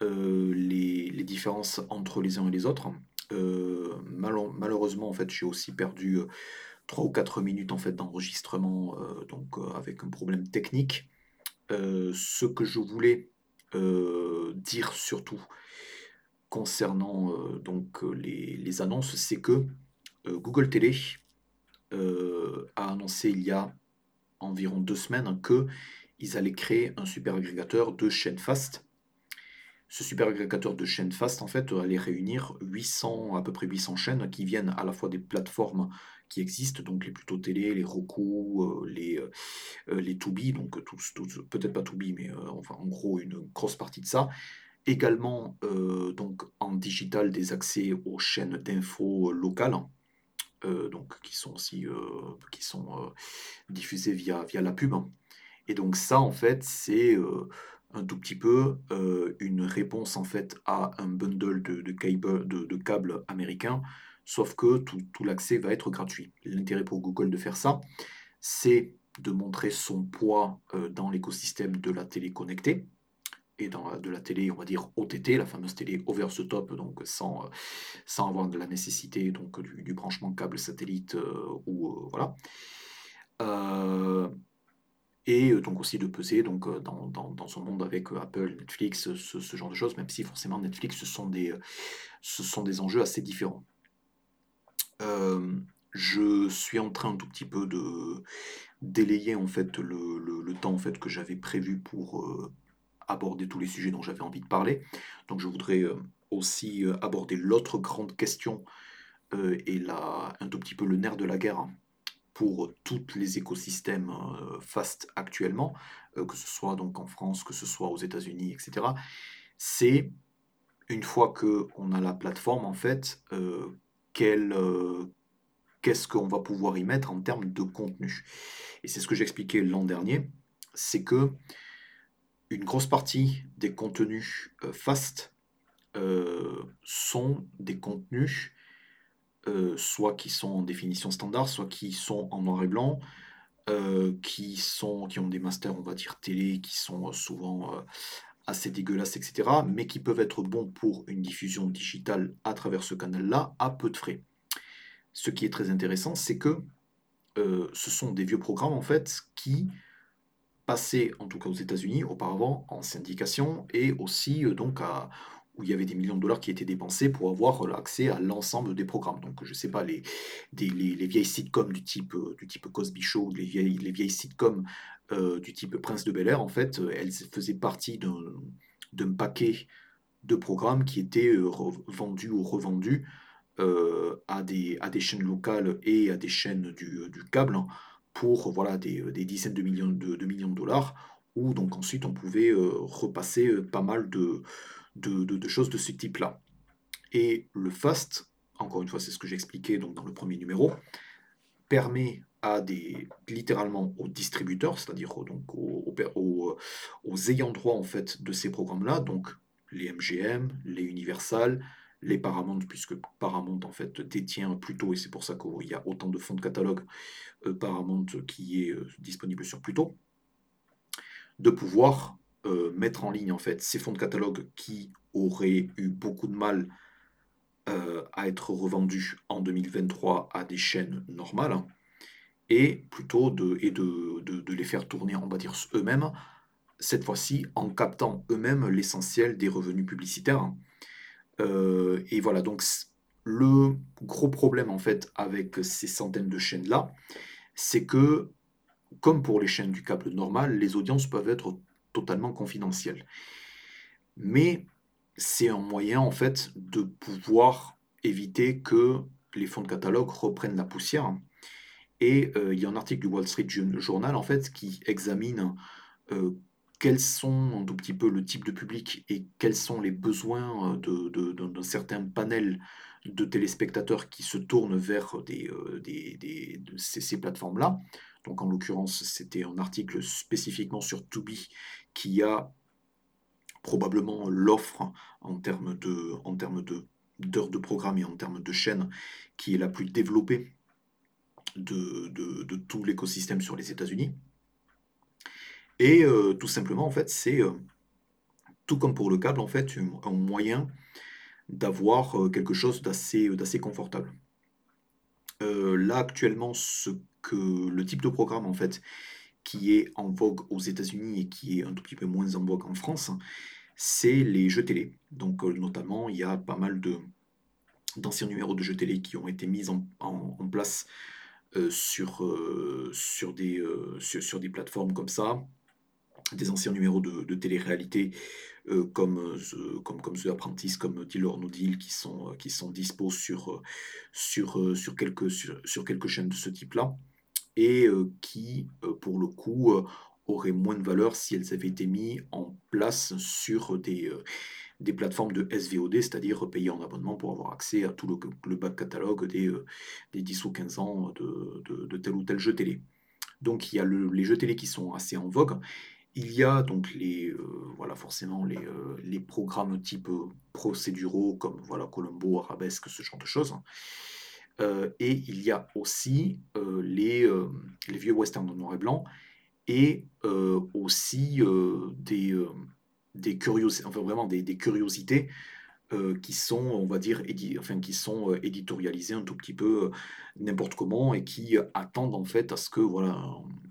Speaker 1: les, différences entre les uns et les autres. malheureusement, en fait, j'ai aussi perdu 3 ou 4 minutes en fait, d'enregistrement donc avec un problème technique. ce que je voulais dire surtout concernant donc les, les annonces, c'est que Google Télé a annoncé il y a environ deux semaines que ils allaient créer un super agrégateur de chaînes fast. Ce super agrégateur de chaînes fast, en fait, allait réunir 800, à peu près 800 chaînes qui viennent à la fois des plateformes qui existent, donc les plutôt télé, les Roku, euh, les, euh, euh, les Tubi, donc peut-être pas Tubi, mais enfin en gros une grosse partie de ça. Également, donc en digital, des accès aux chaînes d'infos locales, donc qui sont aussi qui sont diffusées via, via la pub. Et donc ça, en fait, c'est un tout petit peu une réponse en fait à un bundle de, câbles de, américains, sauf que tout, l'accès va être gratuit. L'intérêt pour Google de faire ça, c'est de montrer son poids dans l'écosystème de la télé connectée et dans de la télé, on va dire OTT, la fameuse télé over the top, donc sans, sans avoir de la nécessité donc du, branchement câble satellite ou voilà et donc aussi de peser donc, dans, dans, son monde avec Apple, Netflix, ce, genre de choses, même si forcément Netflix, ce sont des enjeux assez différents. Je suis en train un tout petit peu de délayer en fait le, temps en fait que j'avais prévu pour aborder tous les sujets dont j'avais envie de parler. Donc je voudrais aussi aborder l'autre grande question et la, un tout petit peu le nerf de la guerre hein, pour tous les écosystèmes fast actuellement, que ce soit donc en France, que ce soit aux États-Unis, etc. C'est une fois que on a la plateforme, en fait, qu'est-ce qu'on va pouvoir y mettre en termes de contenu. Et c'est ce que j'expliquais l'an dernier, c'est que une grosse partie des contenus fast sont des contenus euh, soit qui sont en définition standard, soit qui sont en noir et blanc, euh, qui, sont, qui ont des masters, on va dire, télé, qui sont euh, souvent assez dégueulasses, etc., mais qui peuvent être bons pour une diffusion digitale à travers ce canal-là, à peu de frais. Ce qui est très intéressant, c'est que ce sont des vieux programmes, en fait, qui passaient, en tout cas aux États-Unis, auparavant en syndication, et aussi donc à, où il y avait des millions de dollars qui étaient dépensés pour avoir accès à l'ensemble des programmes. Donc, je ne sais pas, les, les, vieilles sitcoms du type, euh, du type Cosby Show, les vieilles, les vieilles sitcoms euh, du type Prince de Bel Air, en fait, euh, elles faisaient partie d'un paquet de programmes qui étaient vendus ou revendus à, des, à des chaînes locales et à des chaînes du, câble pour voilà, des, des, dizaines de millions de, de, millions de dollars, où donc ensuite on pouvait repasser pas mal de de, choses de ce type-là. Et le fast, encore une fois, c'est ce que j'expliquais donc dans le premier numéro, permet à des littéralement aux distributeurs, c'est-à-dire donc aux, aux, ayants droit en fait de ces programmes-là, donc les MGM, les Universal, les Paramount, puisque Paramount en fait détient plutôt, et c'est pour ça qu'il y a autant de fonds de catalogue euh, Paramount qui est euh, disponible sur Pluto, de pouvoir euh, mettre en ligne en fait ces fonds de catalogue qui auraient eu beaucoup de mal euh, à être revendus en 2023 à des chaînes normales hein, et plutôt de, et de, les faire tourner, on va dire, eux-mêmes, cette fois-ci en captant eux-mêmes l'essentiel des revenus publicitaires. Hein. Euh, et voilà, donc le gros problème en fait avec ces centaines de chaînes-là, c'est que, comme pour les chaînes du câble normal, les audiences peuvent être totalement confidentiel. Mais c'est un moyen en fait de pouvoir éviter que les fonds de catalogue reprennent la poussière Et il y a un article du Wall Street Journal, en fait, qui examine quels sont un tout petit peu le type de public et quels sont les besoins de, d'un certain panel de téléspectateurs qui se tournent vers des, des, ces, plateformes-là. Donc en l'occurrence, c'était un article spécifiquement sur Tubi qui a probablement l'offre en termes de, en termes de d'heures de programme et en termes de chaînes qui est la plus développée de, de, tout l'écosystème sur les États-Unis. Et euh, tout simplement, en fait, c'est euh, tout comme pour le câble, en fait, un, moyen d'avoir euh, quelque chose d'assez, d'assez confortable. là, actuellement, ce que le type de programme, en fait, qui est en vogue aux États-Unis et qui est un tout petit peu moins en vogue en France, c'est les jeux télé. Donc, notamment, il y a pas mal de, d'anciens numéros de jeux télé qui ont été mis en, place euh, sur, euh, sur, des, euh, sur, des plateformes comme ça, des anciens numéros de, télé-réalité comme, comme, comme The Apprentice, comme Deal or No Deal, qui sont, qui sont dispos sur, sur, sur, quelques, sur, quelques chaînes de ce type-là, et qui, pour le coup, auraient moins de valeur si elles avaient été mises en place sur des, des plateformes de SVOD, c'est-à-dire payer en abonnement pour avoir accès à tout le, back catalogue des, euh, des 10 ou 15 ans de, tel ou tel jeu télé. Donc il y a les jeux télé qui sont assez en vogue. Il y a donc les, euh, voilà, forcément les, euh, les programmes type procéduraux comme voilà, Colombo, Arabesque, ce genre de choses. Et il y a aussi les, les vieux westerns en noir et blanc et aussi des, des curiosités, enfin vraiment des, curiosités euh, qui sont, on va dire, enfin, qui sont euh, éditorialisées un tout petit peu euh, n'importe comment et qui attendent en fait à ce que voilà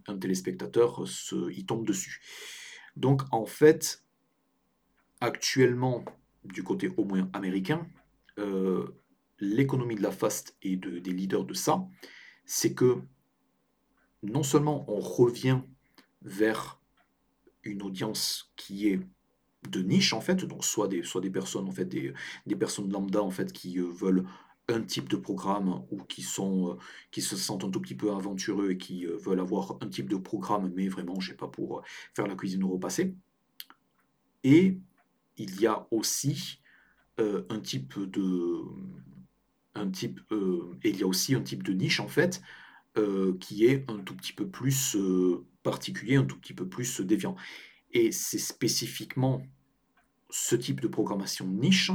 Speaker 1: un, téléspectateur se, y tombe dessus. Donc en fait, actuellement, du côté au moins américain, l'économie de la fast et de, des leaders de ça, c'est que non seulement on revient vers une audience qui est de niche en fait, donc soit des, personnes en fait, des, lambda en fait qui euh, veulent un type de programme ou qui sont euh, qui se sentent un tout petit peu aventureux et qui euh, veulent avoir un type de programme mais vraiment je sais pas pour faire la cuisine au repassé. Et il y a aussi un type de type et il y a aussi un type de niche en fait qui est un tout petit peu plus particulier, un tout petit peu plus déviant. Et c'est spécifiquement ce type de programmation niche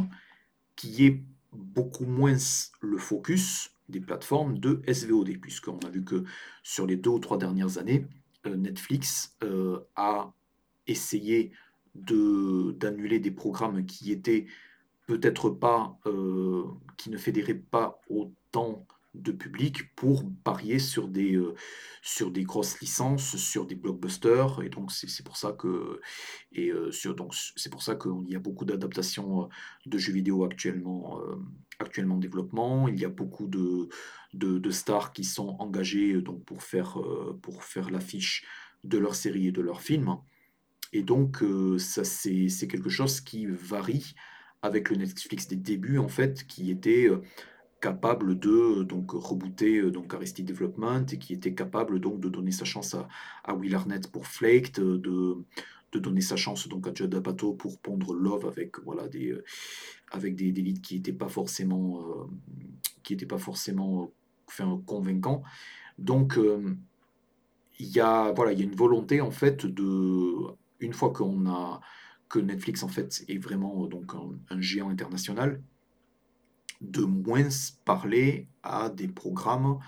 Speaker 1: qui est beaucoup moins le focus des plateformes de SVOD, puisqu'on a vu que sur les deux ou trois dernières années, euh, Netflix euh, a essayé d'annuler des programmes qui étaient peut-être pas, euh, qui ne fédéraient pas autant de public pour parier sur des, euh, sur des grosses licences, sur des blockbusters. Et donc, c'est pour ça que, et, euh, sur, donc, c'est pour ça qu'il y a beaucoup d'adaptations de jeux vidéo actuellement, actuellement en développement. Il y a beaucoup de, de, stars qui sont engagées donc, pour faire, pour faire l'affiche de leurs séries et de leurs films. Et donc, ça, c'est quelque chose qui varie avec le Netflix des débuts, en fait, qui était capable de donc rebooter euh, donc Aristide Development et qui était capable donc de donner sa chance à, à Will Arnett pour Flaked, euh, de, de donner sa chance donc à Judd Apatow pour pondre Love avec voilà des euh, avec des, des leads qui n'étaient pas forcément qui étaient pas forcément convaincants. Donc il y a voilà il y a une volonté en fait de une fois qu'on a que Netflix en fait est vraiment donc un géant international de moins parler à des programmes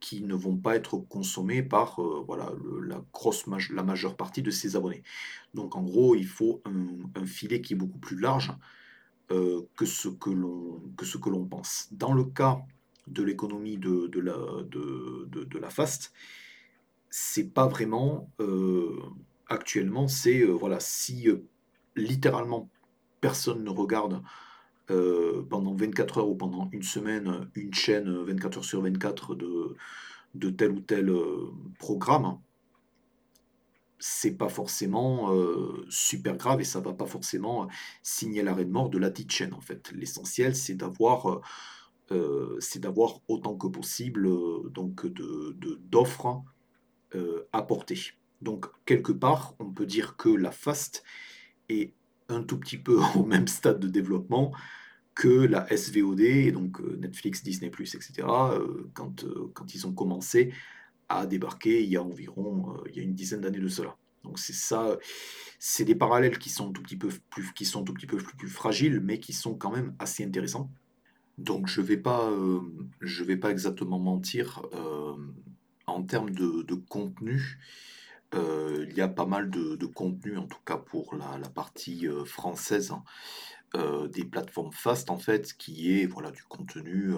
Speaker 1: qui ne vont pas être consommés par euh, voilà, la, grosse la majeure partie de ses abonnés. Donc en gros, il faut un, filet qui est beaucoup plus large euh, que ce que l'on pense. Dans le cas de l'économie de, de, la, de, de, la FAST, c'est pas vraiment euh, actuellement, c'est voilà, si littéralement personne ne regarde euh, pendant 24 heures ou pendant une semaine une chaîne 24 heures sur 24 de, de tel ou tel euh, programme, c'est pas forcément euh, super grave et ça va pas forcément signer l'arrêt de mort de la petite chaîne en fait. L'essentiel c'est d'avoir c'est d'avoir autant que possible donc de, d'offres apportées. Donc quelque part, on peut dire que la FAST un tout petit peu [laughs] au même stade de développement que la SVOD, et donc Netflix, Disney, etc., quand, quand ils ont commencé à débarquer il y a environ il y a une dizaine d'années de cela. Donc c'est ça, c'est des parallèles qui sont tout petit peu plus, qui sont tout petit peu plus, fragiles, mais qui sont quand même assez intéressants. Donc je vais pas, euh, vais pas exactement mentir euh, en termes de, contenu. Euh, il y a pas mal de, contenu, en tout cas pour la, partie française hein, des plateformes fast en fait, qui est voilà du contenu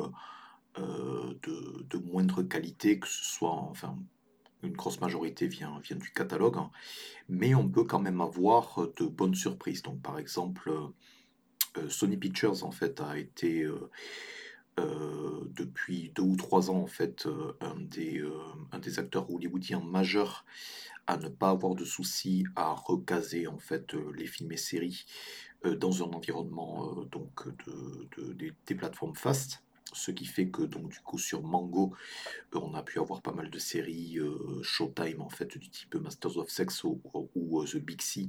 Speaker 1: de, moindre qualité, que ce soit enfin une grosse majorité vient, vient du catalogue, hein. mais on peut quand même avoir euh, de bonnes surprises. Donc par exemple, euh, euh, Sony Pictures en fait a été depuis deux ou trois ans en fait un des, un des acteurs hollywoodiens majeurs à ne pas avoir de soucis à recaser en fait les films et séries dans un environnement donc de, des plateformes fast ce qui fait que donc du coup sur Mango, euh, on a pu avoir pas mal de séries euh, Showtime en fait du type Masters of Sex ou, euh, The Big C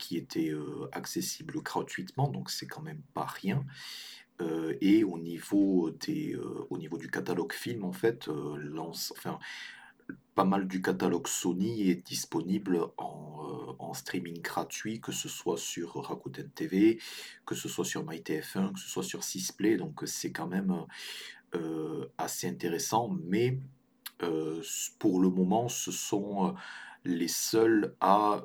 Speaker 1: qui étaient accessibles gratuitement, donc c'est quand même pas rien. et au niveau, des, au niveau du catalogue film, en fait, lance, enfin, pas mal du catalogue Sony est disponible en, en, streaming gratuit, que ce soit sur Rakuten TV, que ce soit sur MyTF1, que ce soit sur Sisplay. Donc c'est quand même euh, assez intéressant, mais euh, pour le moment, ce sont les seuls à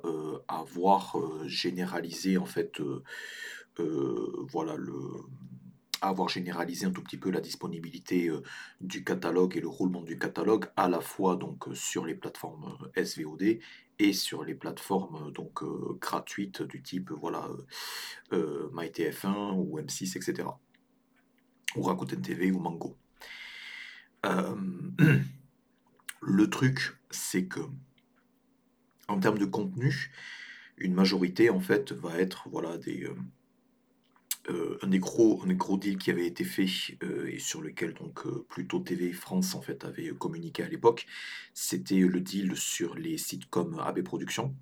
Speaker 1: avoir généralisé en fait, voilà le avoir généralisé un tout petit peu la disponibilité euh, du catalogue et le roulement du catalogue à la fois donc euh, sur les plateformes euh, SVOD et sur les plateformes donc gratuites du type voilà MyTF1 ou M6 etc ou Rakuten TV ou Mango. [clears throat] le truc c'est que en termes de contenu, une majorité en fait va être voilà des euh, un, gros, un gros deals qui avait été fait euh, et sur lequel donc euh, plutôt TV France en fait avait communiqué à l'époque, c'était le deal sur les sites comme AB Productions.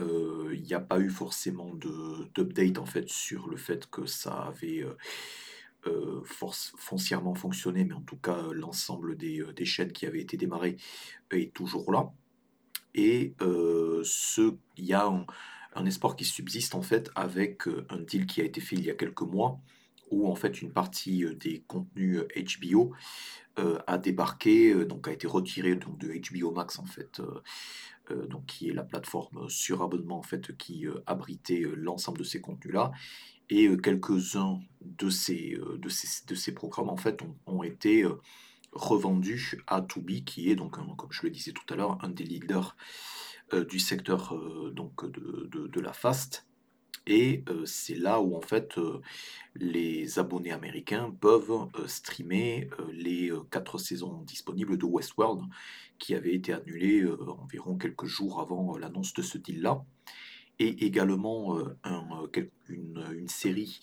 Speaker 1: Il n'y a pas eu forcément d'update en fait sur le fait que ça avait force, foncièrement fonctionné, mais en tout cas l'ensemble des, des, chaînes qui avaient été démarrées est toujours là. Et ce, il y a un, un espoir qui subsiste en fait avec euh, un deal qui a été fait il y a quelques mois où en fait une partie euh, des contenus HBO euh, a débarqué, donc a été retiré donc, de HBO Max en fait, donc qui est la plateforme sur abonnement en fait qui abritait l'ensemble de ces contenus là et quelques-uns de ces, de, ces, de ces programmes en fait ont, été revendus à Tubi qui est donc comme je le disais tout à l'heure un des leaders du secteur euh, donc de, la FAST. Et euh, c'est là où en fait les abonnés américains peuvent streamer les quatre saisons disponibles de Westworld qui avaient été annulées environ quelques jours avant l'annonce de ce deal-là. Et également une, série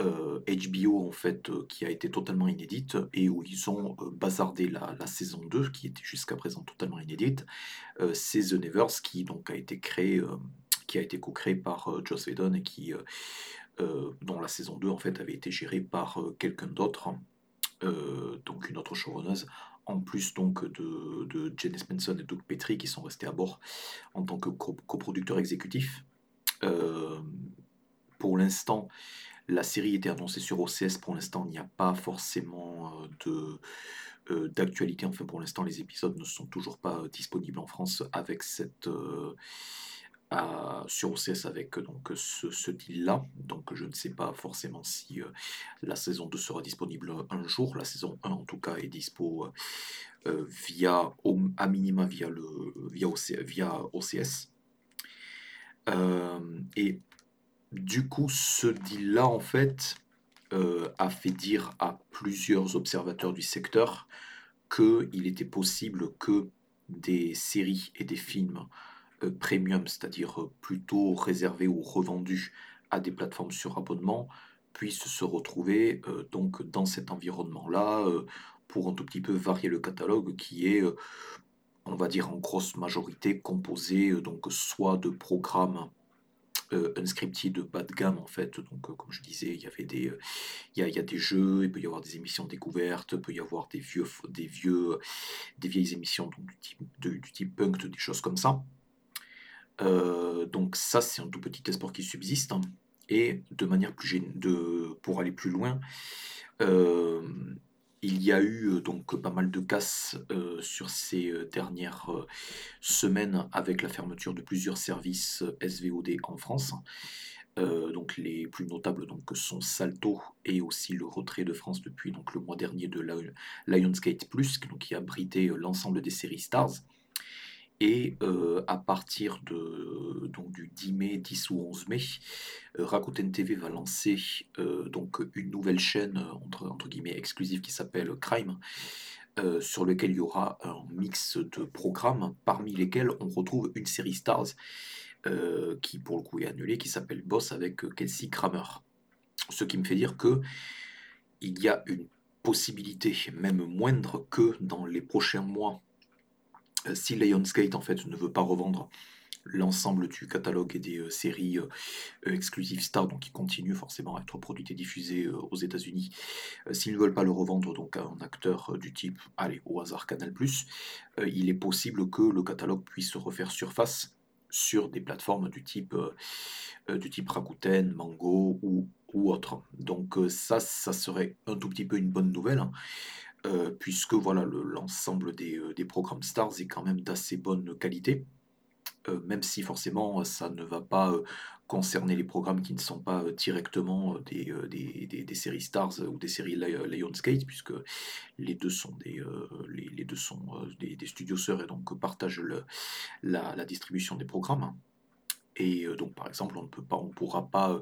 Speaker 1: HBO euh, en fait euh, qui a été totalement inédite et où ils ont euh, bazardé la, saison 2 qui était jusqu'à présent totalement inédite. c'est The Nevers qui donc a été créé, qui a été co-créé par Joss Whedon et qui dont la saison 2 en fait avait été gérée par quelqu'un d'autre, donc une autre showrunneuse, en plus donc de, de Janice Benson et Doug Petrie qui sont restés à bord en tant que coproducteurs exécutifs. pour l'instant, la série était annoncée sur OCS. Pour l'instant, il n'y a pas forcément euh, euh, d'actualité. Enfin, pour l'instant, les épisodes ne sont toujours pas euh, disponibles en France avec cette sur OCS avec donc ce, deal-là. Donc, je ne sais pas forcément si la saison 2 sera disponible un jour. La saison 1, en tout cas, est dispo via, à minima via, le, via, via OCS. et du coup, ce deal-là, en fait, euh, a fait dire à plusieurs observateurs du secteur qu'il était possible que des séries et des films euh, premium, c'est-à-dire plutôt réservés ou revendus à des plateformes sur abonnement, puissent se retrouver donc dans cet environnement-là pour un tout petit peu varier le catalogue qui est, on va dire en grosse majorité composé donc soit de programmes euh, unscripted bas de gamme en fait. Donc, euh, comme je disais, il y avait des, euh, il y, a, des jeux, il peut y avoir des émissions découvertes, il peut y avoir des vieux, des vieux, des vieilles émissions du type, type punk, des choses comme ça. donc ça, c'est un tout petit espoir qui subsiste. Et de manière plus de, pour aller plus loin, il y a eu donc pas mal de casses sur ces dernières semaines avec la fermeture de plusieurs services SVOD en France. donc les plus notables donc, sont Salto et aussi le retrait de France depuis donc, le mois dernier de Lionsgate Plus, qui abritait l'ensemble des séries Stars. Et euh, à partir de, donc, du 10 mai, 10 ou 11 mai, euh, Rakuten TV va lancer euh, donc une nouvelle chaîne entre, entre guillemets exclusive qui s'appelle Crime, sur lequel il y aura un mix de programmes parmi lesquels on retrouve une série Stars qui pour le coup est annulée, qui s'appelle Boss avec Kelsey Kramer. Ce qui me fait dire que il y a une possibilité, même moindre, que dans les prochains mois euh, si Lionsgate en fait ne veut pas revendre l'ensemble du catalogue et des euh, séries euh, exclusives Star, donc qui continuent forcément à être produites et diffusées aux États-Unis, s'ils ne veulent pas le revendre donc à un acteur du type, allez, au hasard Canal+, il est possible que le catalogue puisse refaire surface sur des plateformes du type, du type Rakuten, Mango ou, ou autre. Donc ça, ça serait un tout petit peu une bonne nouvelle. Hein. Euh, puisque voilà l'ensemble des, euh, des, programmes Stars est quand même d'assez bonne qualité, euh, même si forcément ça ne va pas concerner les programmes qui ne sont pas directement des, séries Stars ou des séries Lionsgate, puisque les deux sont des, les, studios sœurs et donc partagent la, la, distribution des programmes. Et donc par exemple on ne peut pas, on pourra pas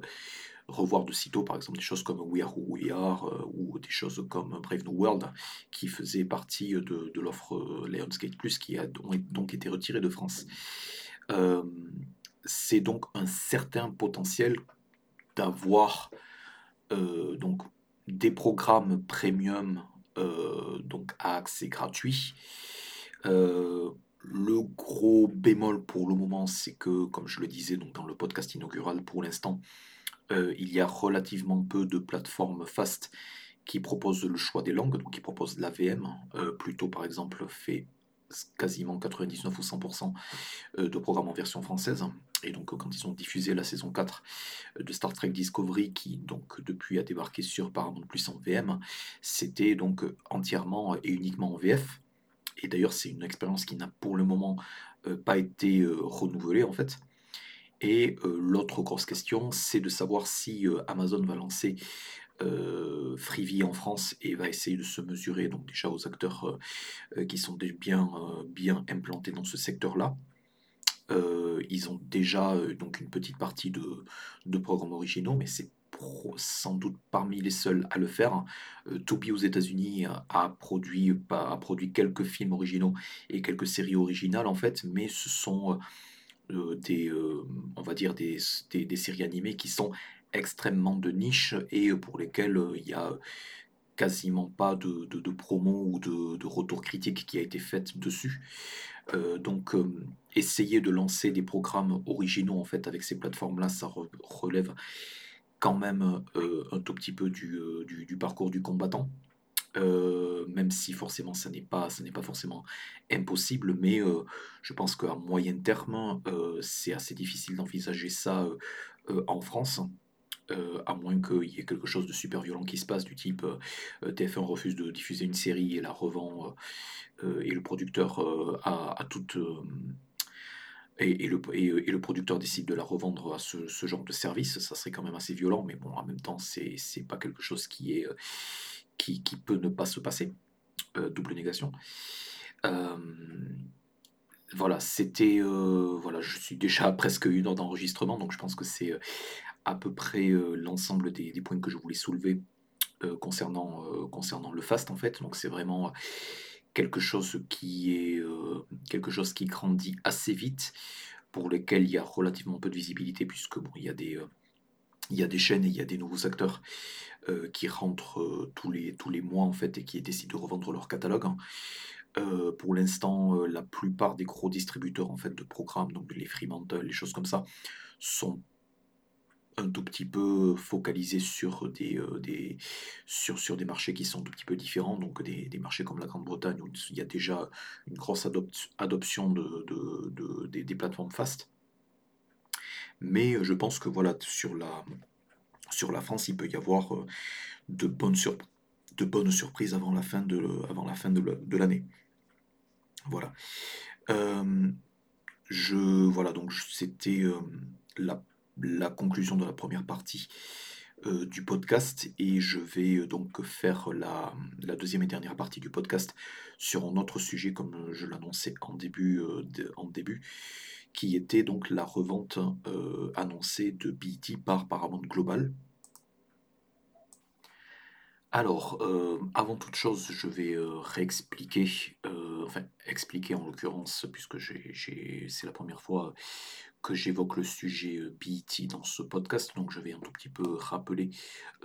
Speaker 1: revoir de sitôt, par exemple, des choses comme We Are Who We Are euh, ou des choses comme Brave New World qui faisaient partie de, l'offre euh, Lionsgate Plus qui a donc été retirée de France. Euh, c'est donc un certain potentiel d'avoir des programmes premium donc à accès gratuit. le gros bémol pour le moment, c'est que, comme je le disais donc dans le podcast inaugural, pour l'instant, euh, il y a relativement peu de plateformes fast qui proposent le choix des langues, donc qui proposent l'AVM. Euh, plutôt, par exemple, fait quasiment 99 ou 100% euh, de programmes en version française. Et donc, quand ils ont diffusé la saison 4 de Star Trek Discovery, qui donc depuis a débarqué sur Paramount Plus en VM, c'était donc entièrement et uniquement en VF. Et d'ailleurs, c'est une expérience qui n'a pour le moment pas été renouvelée en fait. Et l'autre grosse question, c'est de savoir si Amazon va lancer Freevee en France et va essayer de se mesurer donc déjà aux acteurs qui sont bien, bien implantés dans ce secteur-là. ils ont déjà donc une petite partie de, de programmes originaux, mais c'est sans doute parmi les seuls à le faire. Euh, Toby aux États-Unis a produit, a produit quelques films originaux et quelques séries originales en fait, mais ce sont euh, des, euh, on va dire des, séries animées qui sont extrêmement de niche et pour lesquelles euh, il y a quasiment pas de, de, promo ou de, de, retour critique qui a été fait dessus. donc, essayer de lancer des programmes originaux en fait avec ces plateformes-là, ça relève quand même un tout petit peu du parcours du combattant. Euh, même si forcément ça n'est pas, ça n'est pas forcément impossible, mais euh, je pense qu'à moyen terme, euh, c'est assez difficile d'envisager ça en France. à moins qu'il y ait quelque chose de super violent qui se passe, du type TF1 refuse de diffuser une série et la revend, et le producteur a, le, et, le, producteur décide de la revendre à ce, ce, genre de service, ça serait quand même assez violent, mais bon, en même temps, c'est pas quelque chose qui est, qui, peut ne pas se passer. Euh, double négation. Euh, voilà, c'était. Euh, voilà, je suis déjà [laughs] presque une heure d'enregistrement, donc je pense que c'est à peu près l'ensemble des, points que je voulais soulever concernant, concernant le fast en fait. Donc c'est vraiment quelque chose qui est quelque chose qui grandit assez vite, pour lequel il y a relativement peu de visibilité, puisque bon, il y a des il y a des chaînes et il y a des nouveaux acteurs qui rentrent tous, les, tous les mois en fait et qui décident de revendre leur catalogue. pour l'instant, la plupart des gros distributeurs en fait de programmes, donc les Fremantle, les choses comme ça, sont un tout petit peu focalisés sur des, des, sur, sur des marchés qui sont un tout petit peu différents, donc des, marchés comme la Grande-Bretagne où il y a déjà une grosse adoption de, de, des, plateformes fast. Mais je pense que voilà, sur la, France, il peut y avoir de bonnes, de bonnes surprises avant la fin de, l'année. Voilà. je, voilà, donc c'était la conclusion de la première partie euh, du podcast et je vais euh, donc faire la, deuxième et dernière partie du podcast sur un autre sujet comme je l'annonçais euh, en début qui était donc la revente annoncée de BT par Paramount Global. Alors, avant toute chose, je vais réexpliquer, enfin expliquer en l'occurrence, puisque c'est la première fois que j'évoque le sujet BET dans ce podcast, donc je vais un tout petit peu rappeler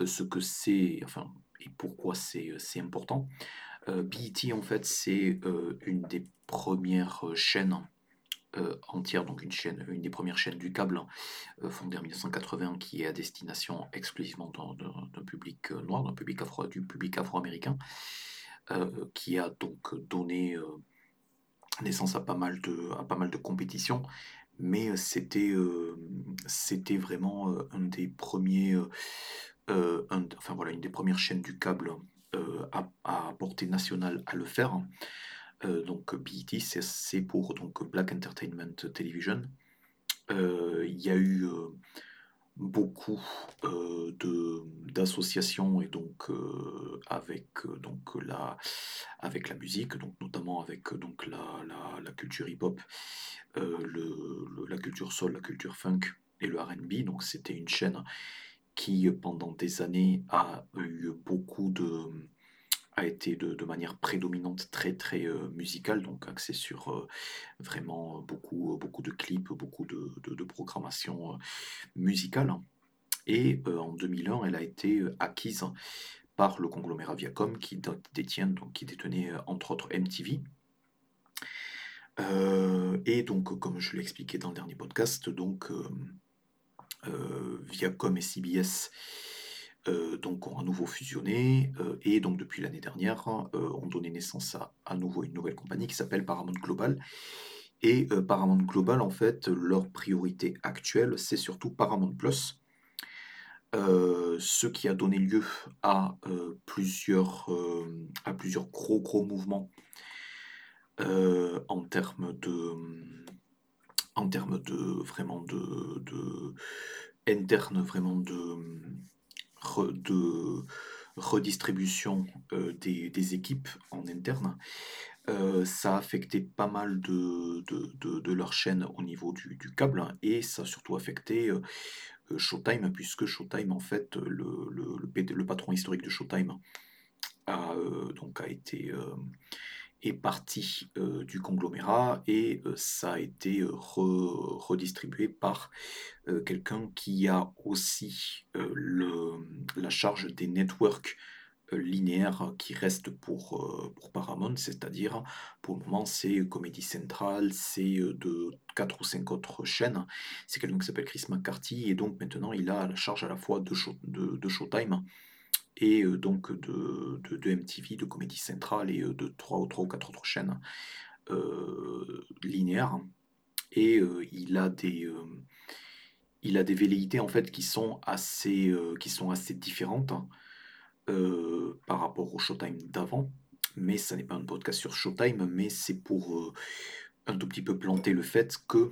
Speaker 1: ce que c'est, enfin, et pourquoi c'est important. BET, en fait, c'est une des premières chaînes entières, donc une chaîne, une des premières chaînes du câble, fondée en 1980, qui est à destination exclusivement d'un public noir, d'un public afro, du public afro-américain, qui a donc donné naissance à pas mal de, à compétitions, mais c'était vraiment un des premiers, enfin une des premières chaînes du câble à, à, portée nationale à le faire. Donc BET, c'est pour donc Black Entertainment Television. Il y a eu beaucoup de d'associations et donc avec la musique donc notamment avec la, culture hip hop la culture soul la culture funk et le R&B donc c'était une chaîne qui pendant des années a eu beaucoup de a été de, manière prédominante très très euh, musicale, donc axé sur euh, vraiment beaucoup, beaucoup de clips, beaucoup de, de, programmation euh, musicale. Et en 2001, elle a été acquise par le conglomérat Viacom qui détient, donc qui détenait entre autres MTV. et donc, comme je l'ai expliqué dans le dernier podcast, donc Viacom et CBS euh, donc ont à nouveau fusionné euh, et donc depuis l'année dernière euh, ont donné naissance à à nouveau une nouvelle compagnie qui s'appelle Paramount Global. Et Paramount Global, en fait, leur priorité actuelle, c'est surtout Paramount Plus, ce qui a donné lieu à plusieurs, à plusieurs gros gros mouvements en termes de en termes de vraiment de, de interne vraiment de de redistribution euh, des, équipes en interne. Euh, ça a affecté pas mal de, leur chaîne au niveau du, câble hein, et ça a surtout affecté euh, Showtime puisque Showtime en fait le, le, le, patron historique de Showtime a, donc a été est parti euh, du conglomérat et euh, ça a été euh, redistribué par quelqu'un qui a aussi la charge des networks linéaires qui restent pour, pour Paramount, c'est-à-dire pour le moment c'est Comedy Central, c'est de 4 ou 5 autres chaînes. C'est quelqu'un qui s'appelle Chris McCarthy et donc maintenant il a la charge à la fois de, de, de Showtime et donc de, de, MTV, de Comedy Central et de trois ou trois ou quatre autres chaînes linéaires. Et il a des il a des velléités en fait qui sont assez qui sont assez différentes par rapport au Showtime d'avant. Mais ça n'est pas un podcast sur Showtime, mais c'est pour un tout petit peu planter le fait que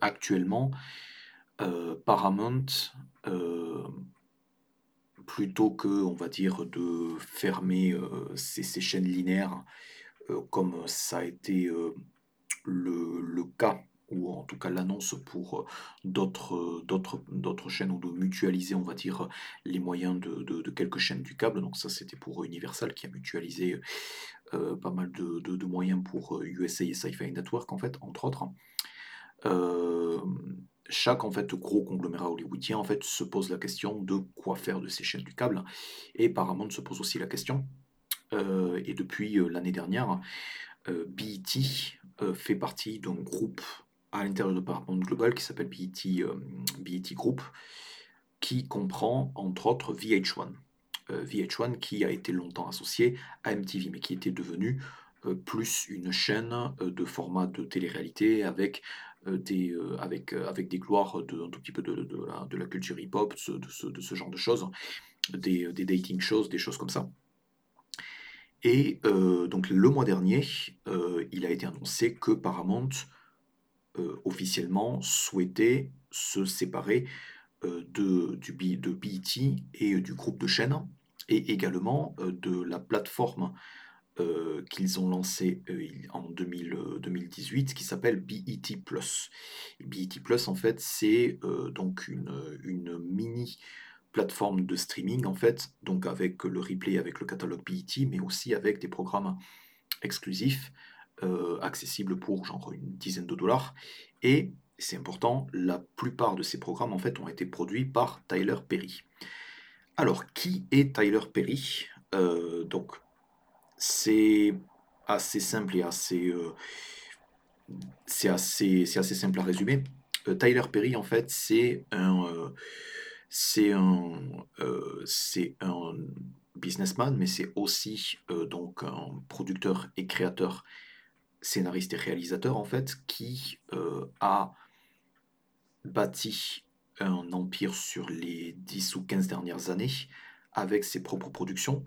Speaker 1: actuellement Paramount plutôt que, on va dire, de fermer euh, ces, chaînes linéaires, euh, comme ça a été euh, le, cas, ou en tout cas l'annonce pour d'autres, chaînes, ou de mutualiser, on va dire, les moyens de, quelques chaînes du câble. Donc ça, c'était pour Universal qui a mutualisé pas mal de, moyens pour USA et Sci-Fi Network, en fait, entre autres. Chaque en fait gros conglomérat hollywoodien en fait se pose la question de quoi faire de ces chaînes du câble. Et Paramount se pose aussi la question. Euh, et depuis euh, l'année dernière euh, BET fait partie d'un groupe à l'intérieur de Paramount Global qui s'appelle BET, BET Group qui comprend entre autres VH1 VH1 qui a été longtemps associé à MTV mais qui était devenu plus une chaîne de format de télé-réalité avec euh, des, euh, avec, euh, avec des gloires de, un tout petit peu de, de, la, culture hip-hop, de ce, de ce, genre de choses, des, des, dating shows, des choses comme ça. Et donc le mois dernier, il a été annoncé que Paramount officiellement souhaitait se séparer de, du, de BET et du groupe de chaînes, et également de la plateforme euh, qu'ils ont lancé euh, en 2018 euh, qui s'appelle BET Plus. BET Plus, en fait, c'est donc une, une, mini plateforme de streaming, en fait, donc avec le replay, avec le catalogue BET, mais aussi avec des programmes exclusifs, accessibles pour genre une dizaine de dollars. Et c'est important, la plupart de ces programmes, en fait, ont été produits par Tyler Perry. Alors, qui est Tyler Perry? Donc, c'est assez simple et assez, euh, assez, simple à résumer. Euh, Tyler Perry, en fait, c'est un, euh, c'est un, un businessman, mais c'est aussi donc un producteur et créateur, scénariste et réalisateur, en fait, qui a bâti un empire sur les 10 ou 15 dernières années avec ses propres productions,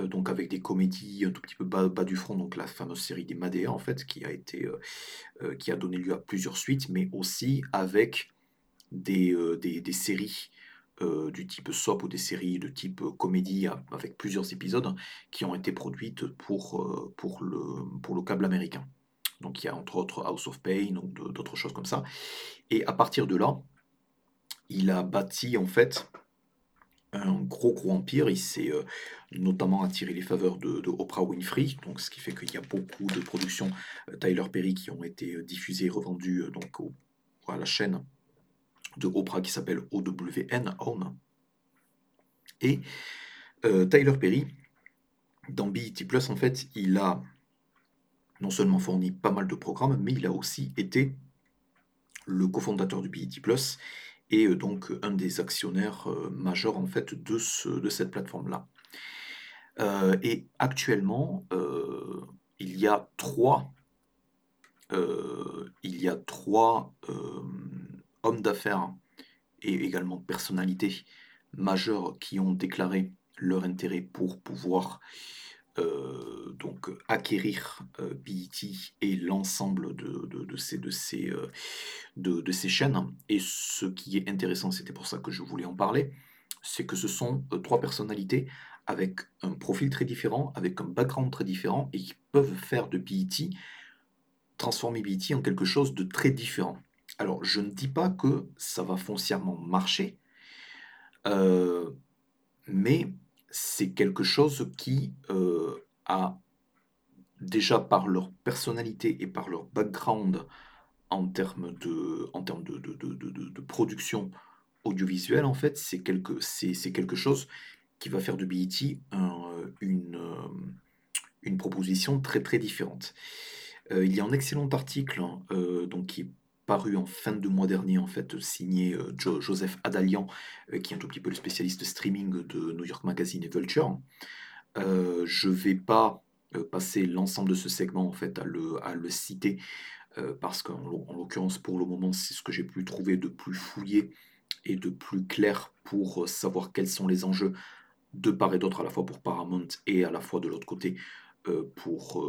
Speaker 1: euh, donc avec des comédies un tout petit peu bas, du front, donc la fameuse série des Madea en fait, qui a été, euh, euh, qui a donné lieu à plusieurs suites, mais aussi avec des, séries du type soap ou des séries de type comédie avec plusieurs épisodes qui ont été produites pour, le, pour le câble américain. Donc il y a entre autres House of Pain ou d'autres choses comme ça. Et à partir de là, il a bâti en fait un gros gros empire. Il s'est euh, notamment attiré les faveurs de, Oprah Winfrey, donc ce qui fait qu'il y a beaucoup de productions euh, Tyler Perry qui ont été euh, diffusées et revendues donc à la chaîne de Oprah qui s'appelle OWN OWN. Et Tyler Perry, dans BET Plus, en fait, il a non seulement fourni pas mal de programmes, mais il a aussi été le cofondateur du BET Plus et donc un des actionnaires majeurs en fait de, ce, de cette plateforme-là. et actuellement, il y a trois, il y a trois hommes d'affaires et également personnalités majeures qui ont déclaré leur intérêt pour pouvoir euh, donc acquérir euh, BET et l'ensemble de, de, ces, de, ces, euh, de, ces chaînes. Et ce qui est intéressant, c'était pour ça que je voulais en parler, c'est que ce sont trois personnalités avec un profil très différent, avec un background très différent, et qui peuvent faire de BET, transformer BET en quelque chose de très différent. Alors, je ne dis pas que ça va foncièrement marcher, mais c'est quelque chose qui euh, a déjà par leur personnalité et par leur background en termes de, en termes de, de, production audiovisuelle, en fait, c'est quelque, c'est, quelque chose qui va faire de BET une, euh, une proposition très très différente. Euh, il y a un excellent article hein, donc, qui paru en fin de mois dernier, en fait, signé euh, Joseph Adalian, euh, qui est un tout petit peu le spécialiste streaming de New York Magazine et Vulture. Euh, je ne vais pas passer l'ensemble de ce segment en fait à le, citer parce qu'en l'occurrence pour le moment c'est ce que j'ai pu trouver de plus fouillé et de plus clair pour savoir quels sont les enjeux de part et d'autre à la fois pour Paramount et à la fois de l'autre côté pour,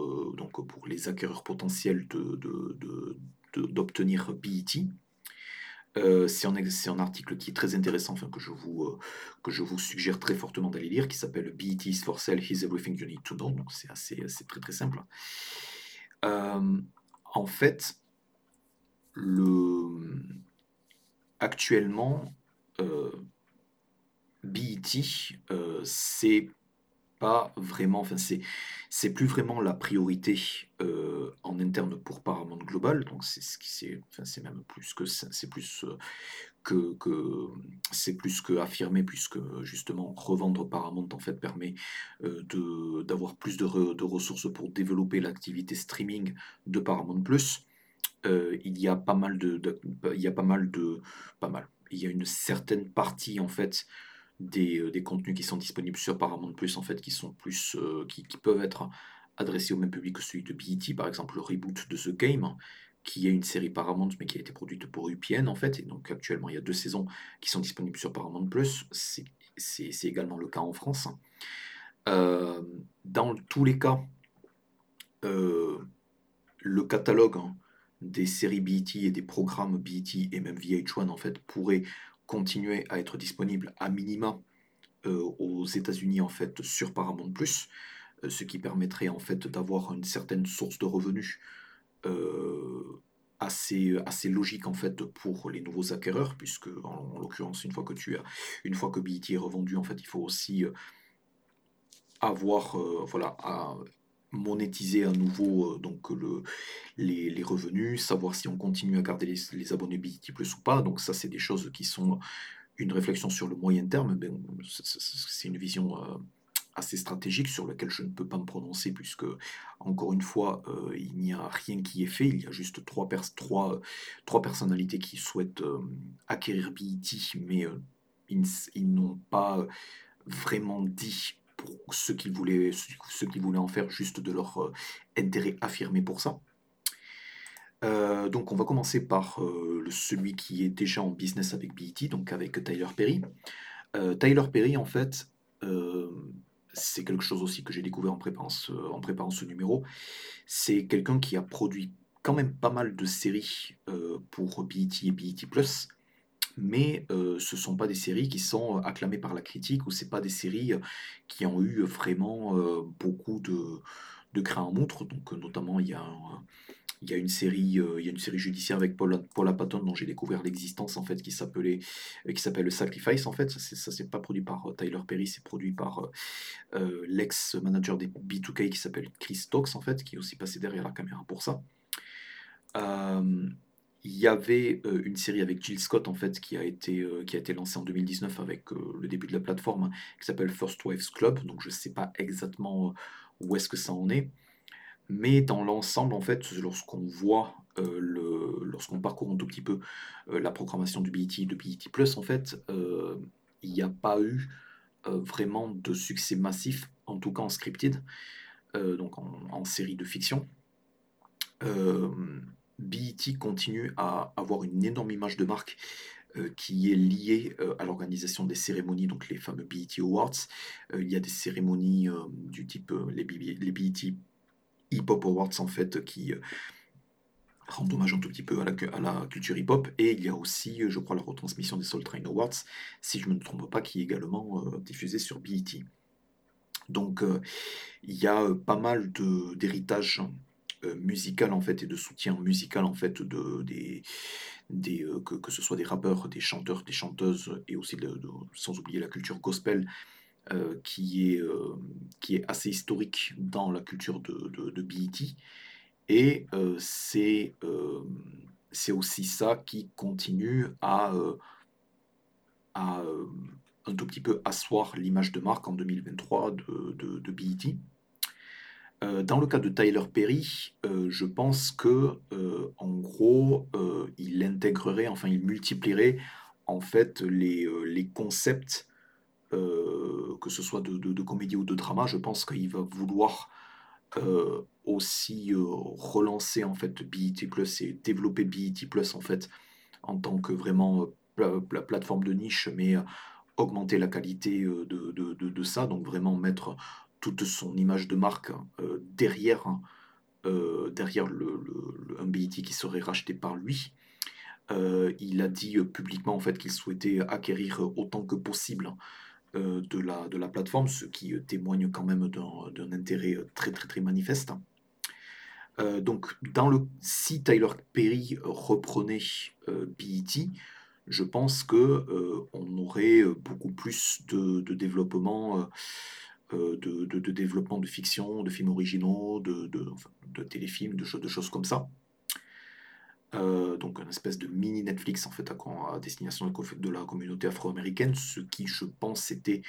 Speaker 1: les acquéreurs potentiels de, d'obtenir BET. Euh, c'est un, article qui est très intéressant, enfin, que, je vous, euh, que je vous suggère très fortement d'aller lire, qui s'appelle BET is for sale, here's everything you need to know. Donc c'est assez, très très simple. Euh, en fait, le, actuellement, BET, c'est pas vraiment, enfin c'est c'est plus vraiment la priorité euh, en interne pour Paramount Global, donc c'est ce qui c'est, enfin c'est même plus que c'est plus euh, que, que c'est plus que affirmé puisque justement revendre Paramount en fait permet euh, de d'avoir plus de, de ressources pour développer l'activité streaming de Paramount Plus. il y a pas mal de, de, il y a pas mal de pas mal il y a une certaine partie en fait euh, des, contenus qui sont disponibles sur Paramount Plus en fait qui sont plus euh, qui, peuvent être adressés au même public que celui de BET par exemple le reboot de The Game qui est une série Paramount mais qui a été produite pour UPN en fait. Et donc actuellement il y a deux saisons qui sont disponibles sur Paramount Plus. C'est également le cas en France. Euh, dans tous les cas le catalogue hein, des séries BET et des programmes BET et même VH1 en fait pourrait continuer à être disponible à minima euh, aux États-Unis en fait sur Paramount Plus, euh, ce qui permettrait en fait d'avoir une certaine source de revenus euh, assez, logique en fait pour les nouveaux acquéreurs, puisque en, l'occurrence une fois que tu as une fois que BET est revendu en fait il faut aussi avoir voilà monétiser à nouveau euh, donc le, les, revenus, savoir si on continue à garder les, abonnés BT Plus ou pas. Donc ça, c'est des choses qui sont une réflexion sur le moyen terme. Mais c'est une vision euh, assez stratégique sur laquelle je ne peux pas me prononcer puisque, encore une fois, euh, il n'y a rien qui est fait. Il y a juste trois, trois personnalités qui souhaitent acquérir BT, mais ils n'ont pas vraiment dit pour ceux qui voulaient, voulaient en faire juste de leur euh, intérêt affirmé pour ça. Euh, donc on va commencer par euh, celui qui est déjà en business avec BET, donc avec Tyler Perry. Tyler Perry, en fait, c'est quelque chose aussi que j'ai découvert en préparant ce, en préparant ce numéro. C'est quelqu'un qui a produit quand même pas mal de séries pour BET et BET mais euh, ce ne sont pas des séries qui sont acclamées par la critique ou c'est pas des séries qui ont eu vraiment beaucoup de, de en moutre. Donc notamment il y a y a une série y a une série judiciaire avec Paul, Paula Patton dont j'ai découvert l'existence en fait qui s'appelait s'appelle Sacrifice en fait ça c'est pas produit par Tyler Perry c'est produit par l'ex manager des B2K qui s'appelle Chris Stokes en fait qui est aussi passé derrière la caméra pour ça il y avait euh, une série avec Jill Scott en fait qui a été, euh, qui a été lancée en 2019 avec euh, le début de la plateforme hein, qui s'appelle First Waves Club. Donc je ne sais pas exactement où est-ce que ça en est. Mais dans l'ensemble, en fait, lorsqu'on voit, le, lorsqu'on parcourt un tout petit peu la programmation du BET de BET Plus, en fait, il n'y a pas eu vraiment de succès massif, en tout cas en scripted, donc en, série de fiction. BET continue à avoir une énorme image de marque euh, qui est liée euh, à l'organisation des cérémonies, donc les fameux BET Awards. Euh, il y a des cérémonies du type les, BET Hip Hop Awards en fait qui rendent hommage un tout petit peu à la, culture hip-hop. Et il y a aussi, je crois, la retransmission des Soul Train Awards, si je ne me trompe pas, qui est également diffusée sur BET. Donc il y a pas mal d'héritage euh, musical en fait et de soutien musical en fait de des, des euh, que, que, ce soit des rappeurs, des chanteurs, des chanteuses et aussi sans oublier la culture gospel euh, qui est qui est assez historique dans la culture de, de, de BET et c'est c'est aussi ça qui continue à à un tout petit peu asseoir l'image de marque en 2023 de, de, de BET. Euh, dans le cas de Tyler Perry, euh, je pense que euh, en gros, il intégrerait, enfin il multiplierait en fait les, les concepts, que ce soit de, comédie ou de drama. Je pense qu'il va vouloir aussi relancer en fait BET Plus et développer BET Plus en fait en tant que vraiment la plateforme de niche, mais augmenter la qualité de, de, ça, donc vraiment mettre toute son image de marque euh, derrière, hein, euh, derrière le, un BET qui serait racheté par lui. Euh, il a dit publiquement en fait qu'il souhaitait acquérir autant que possible de, la, de la plateforme, ce qui témoigne quand même d'un intérêt très très très manifeste. donc, dans le, si Tyler Perry reprenait BET, je pense que on aurait beaucoup plus de, de développement de, développement de fiction, de films originaux, de, téléfilms, de, choses comme ça. donc une espèce de mini Netflix en fait à, destination de la communauté afro-américaine, ce qui je pense était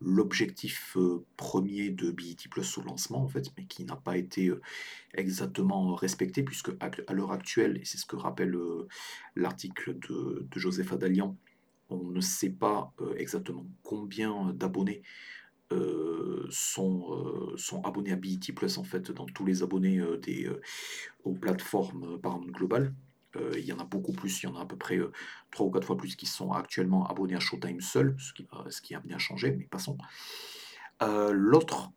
Speaker 1: l'objectif premier de BET Plus au lancement en fait, mais qui n'a pas été exactement respecté puisque à l'heure actuelle, et c'est ce que rappelle l'article de, Joseph Adalian, on ne sait pas exactement combien d'abonnés sont, sont abonnés à BET Plus en fait dans tous les abonnés des, aux plateformes Paramount Global. il y en a beaucoup plus, il y en a à peu près trois ou quatre fois plus qui sont actuellement abonnés à Showtime seul, ce qui, ce qui a amené à changer, mais passons. L'autre,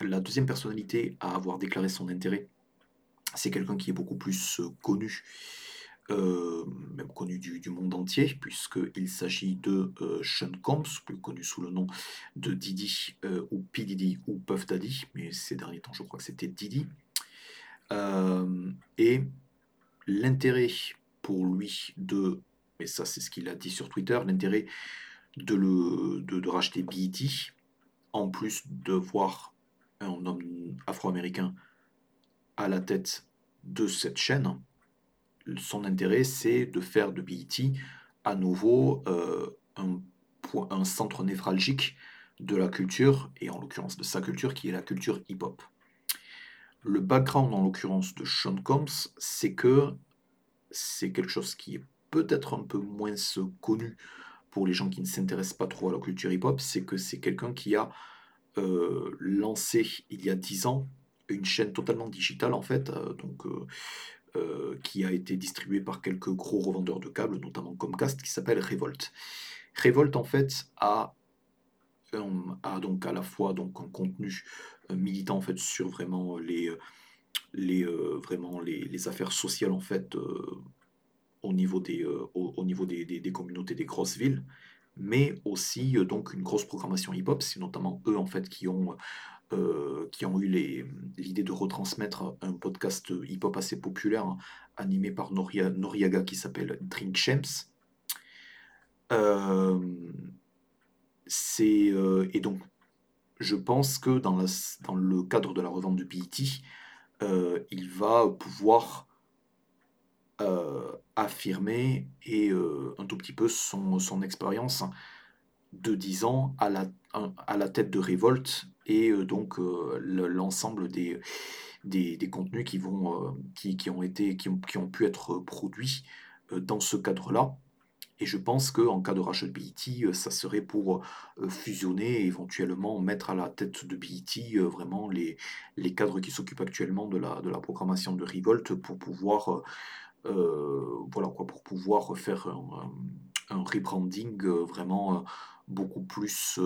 Speaker 1: la deuxième personnalité à avoir déclaré son intérêt, c'est quelqu'un qui est beaucoup plus connu euh, même connu du, monde entier, puisqu'il s'agit de euh, Sean Combs, plus connu sous le nom de Didi, euh, ou P. Diddy, ou Puff Daddy, mais ces derniers temps, je crois que c'était Didi. et l'intérêt pour lui de, et ça c'est ce qu'il a dit sur Twitter, l'intérêt de, de racheter BET, en plus de voir un homme afro-américain à la tête de cette chaîne, son intérêt, c'est de faire de BET à nouveau euh, un, centre névralgique de la culture, et en l'occurrence de sa culture, qui est la culture hip-hop. Le background, en l'occurrence, de Sean Combs, c'est que c'est quelque chose qui est peut-être un peu moins connu pour les gens qui ne s'intéressent pas trop à la culture hip-hop, c'est que c'est quelqu'un qui a euh, lancé il y a 10 ans une chaîne totalement digitale en fait, euh, donc qui a été distribué par quelques gros revendeurs de câbles, notamment Comcast, qui s'appelle Revolt. Revolt, en fait, a, a donc à la fois donc, un contenu euh, militant en fait, sur vraiment les, euh, vraiment les, affaires sociales en fait, au niveau, des, au, niveau des, des, communautés des grosses villes, mais aussi donc une grosse programmation hip-hop. C'est notamment eux en fait qui ont euh, qui ont eu l'idée de retransmettre un podcast hip-hop assez populaire animé par Noriaga qui s'appelle Drink Champs. Euh, euh, et donc, je pense que dans, le cadre de la revente de BET, il va pouvoir affirmer et un tout petit peu son, expérience de 10 ans la, à la tête de Révolte et euh, donc euh, l'ensemble des, des, contenus qui, vont, euh, qui, qui, ont été, qui, ont, qui ont pu être produits dans ce cadre-là. Et je pense qu'en cas de rachat de BET, ça serait pour fusionner et éventuellement mettre à la tête de BET vraiment les, les cadres qui s'occupent actuellement de la, de la programmation de Revolt pour pouvoir, voilà quoi, pour pouvoir faire un, rebranding vraiment beaucoup plus,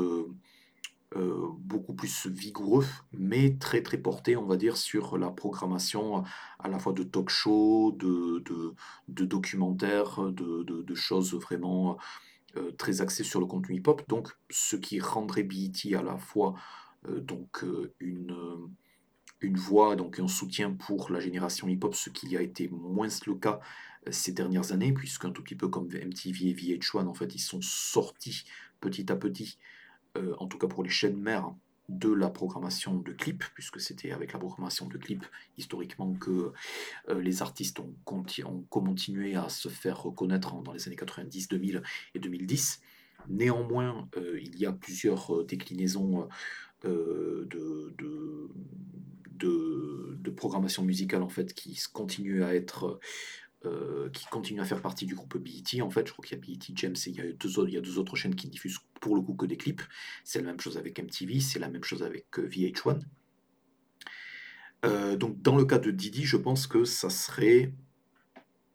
Speaker 1: euh, beaucoup plus vigoureux, mais très très porté, on va dire, sur la programmation à la fois de talk show, de, de, documentaires, de, choses vraiment euh, très axées sur le contenu hip-hop. Donc, ce qui rendrait BET à la fois donc une une voix, donc un soutien pour la génération hip-hop, ce qui a été moins le cas ces dernières années, puisqu'un tout petit peu comme MTV et VH1, en fait, ils sont sortis petit à petit, euh, en tout cas pour les chaînes mères, de la programmation de clips, puisque c'était avec la programmation de clips historiquement que euh, les artistes ont, continué à se faire reconnaître dans les années 90, 2000 et 2010. Néanmoins, euh, il y a plusieurs déclinaisons de, de, programmation musicale en fait qui continuent à être euh, qui continue à faire partie du groupe BET. En fait, je crois qu'il y a BET James et il y a, deux autres, chaînes qui diffusent pour le coup que des clips. C'est la même chose avec MTV, c'est la même chose avec euh, VH1. Euh, donc dans le cas de Didi, je pense que ça serait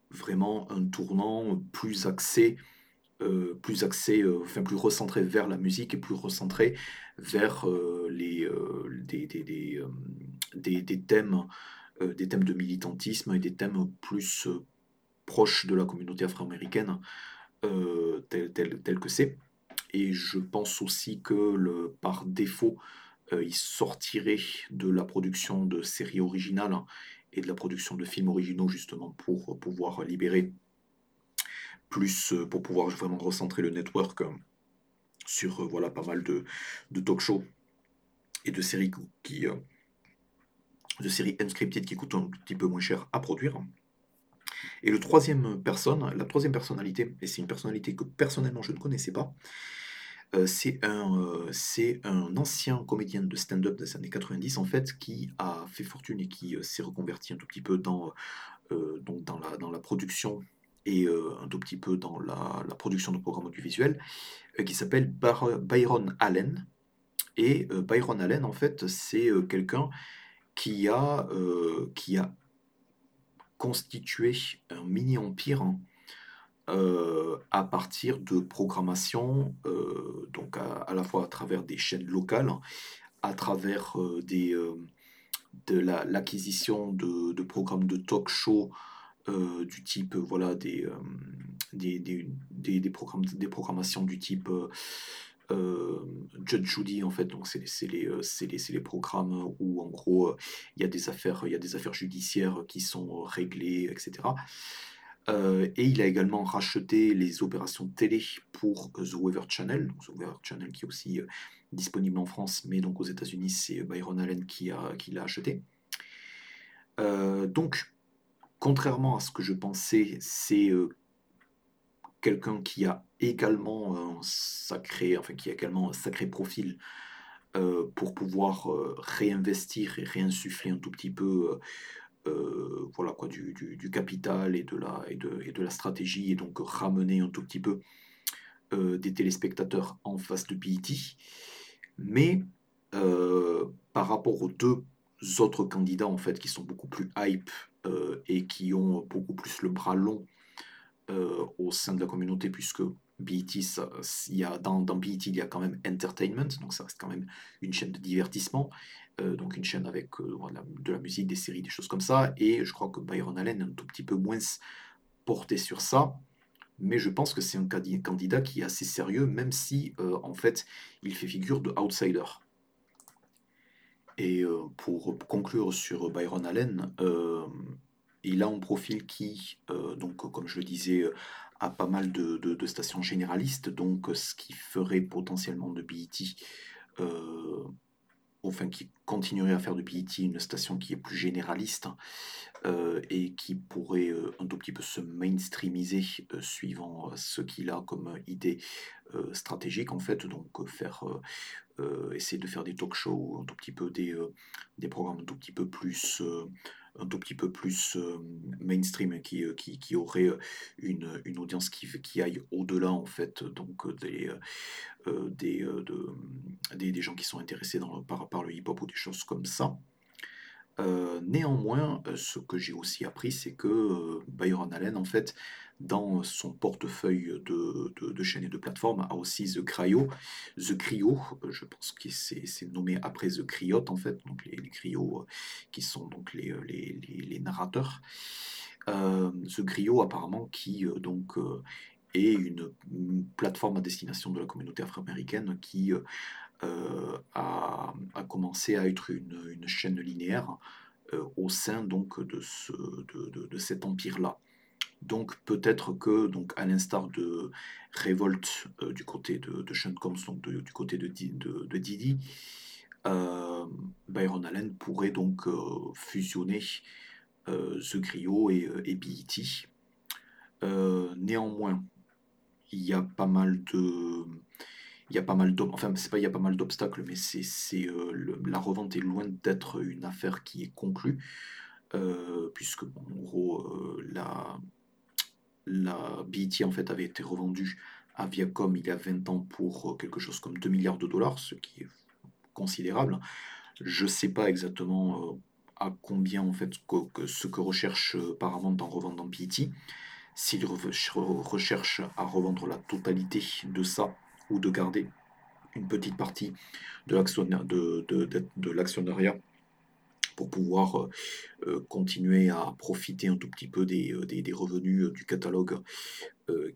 Speaker 1: vraiment un tournant plus axé, plus axé, enfin plus recentré vers la musique et plus recentré vers les, des, des, des, des, thèmes, des thèmes de militantisme et des thèmes plus proche de la communauté afro-américaine euh, tel, que c'est. Et je pense aussi que le, par défaut, euh, il sortirait de la production de séries originales et de la production de films originaux justement pour pouvoir libérer plus, pour pouvoir vraiment recentrer le network sur voilà, pas mal de, de talk shows et de séries qui, de séries unscripted qui coûtent un petit peu moins cher à produire. Et le troisième personne, la troisième personnalité, et c'est une personnalité que personnellement je ne connaissais pas, euh, c'est un, euh, un ancien comédien de stand-up des années 90 en fait qui a fait fortune et qui euh, s'est reconverti un tout petit peu dans, donc dans, la, dans la production et un tout petit peu dans la, la production de programmes audiovisuels, qui s'appelle Byron Allen. Et Byron Allen, en fait, c'est quelqu'un qui a, qui a constitué un mini-empire hein, euh, à partir de programmation, euh, donc à, la fois à travers des chaînes locales, à travers euh, des, de l'acquisition de, programmes de talk show du type, voilà, des, des, des, des, programmes, des programmations du type Judge Judy, en fait, donc c'est les, les, programmes où, en gros, il y, a des affaires, il y a des affaires judiciaires qui sont réglées, etc. Euh, et il a également racheté les opérations télé pour The Weather Channel, donc The Weather Channel qui est aussi euh, disponible en France, mais donc aux États-Unis, c'est Byron Allen qui, l'a acheté. Euh, donc, contrairement à ce que je pensais, c'est quelqu'un qui a également un sacré, enfin qui a également sacré profil pour pouvoir réinvestir et réinsuffler un tout petit peu euh, voilà quoi, du, capital et de, la, et, de, et de la stratégie, et donc ramener un tout petit peu euh, des téléspectateurs en face de BET. Mais euh, par rapport aux deux autres candidats, en fait, qui sont beaucoup plus hype et qui ont beaucoup plus le bras long au sein de la communauté, puisque BET, il y a, dans, dans BET, il y a quand même entertainment, donc ça reste quand même une chaîne de divertissement, euh, donc une chaîne avec euh, de la musique, des séries, des choses comme ça, et je crois que Byron Allen est un tout petit peu moins porté sur ça, mais je pense que c'est un candidat qui est assez sérieux, même si euh, en fait il fait figure de outsider. Et pour conclure sur Byron Allen, il a un profil qui, donc comme je le disais, pas mal de, stations généralistes, donc ce qui ferait potentiellement de BET enfin qui continuerait à faire de BET une station qui est plus généraliste euh, et qui pourrait euh, un tout petit peu se mainstreamiser euh, suivant ce qu'il a comme idée stratégique en fait, donc faire essayer de faire des talk shows, un tout petit peu des, des programmes un tout petit peu plus un tout petit peu plus mainstream qui, qui, qui, aurait une, une audience qui, aille au-delà en fait donc des, des, de, des, des, gens qui sont intéressés dans, par, par le hip-hop ou des choses comme ça. Néanmoins, ce que j'ai aussi appris, c'est que Byron Allen, en fait, dans son portefeuille de, chaînes et de plateformes, a aussi The Cryo. The Cryo, je pense que c'est nommé après The Cryot, en fait, donc les, les Cryo qui sont donc les, les, narrateurs. The Cryo, apparemment, qui donc est une, plateforme à destination de la communauté afro-américaine qui à être une, une chaîne linéaire au sein donc de, ce, de, de, de cet empire-là. Donc peut-être que, donc, à l'instar de Révolte euh, du côté de, de Sean Combs, donc du côté de, de, Didi, euh, Byron Allen pourrait donc euh, fusionner The Griot et, et BET. néanmoins, il y a pas mal de il y a pas mal il pas mal d'obstacles mais c'est la revente est loin d'être une affaire qui est conclue puisque en gros la la BET en fait avait été revendue à Viacom il y a 20 ans pour euh, quelque chose comme 2 milliards de dollars, ce qui est considérable. Je sais pas exactement euh, à combien en fait ce que recherche euh, Paramount en revendant BET. S'il recherche à revendre la totalité de ça ou de garder une petite partie de l'actionnariat pour pouvoir euh, euh, continuer à profiter un tout petit peu des, euh, des, revenus du catalogue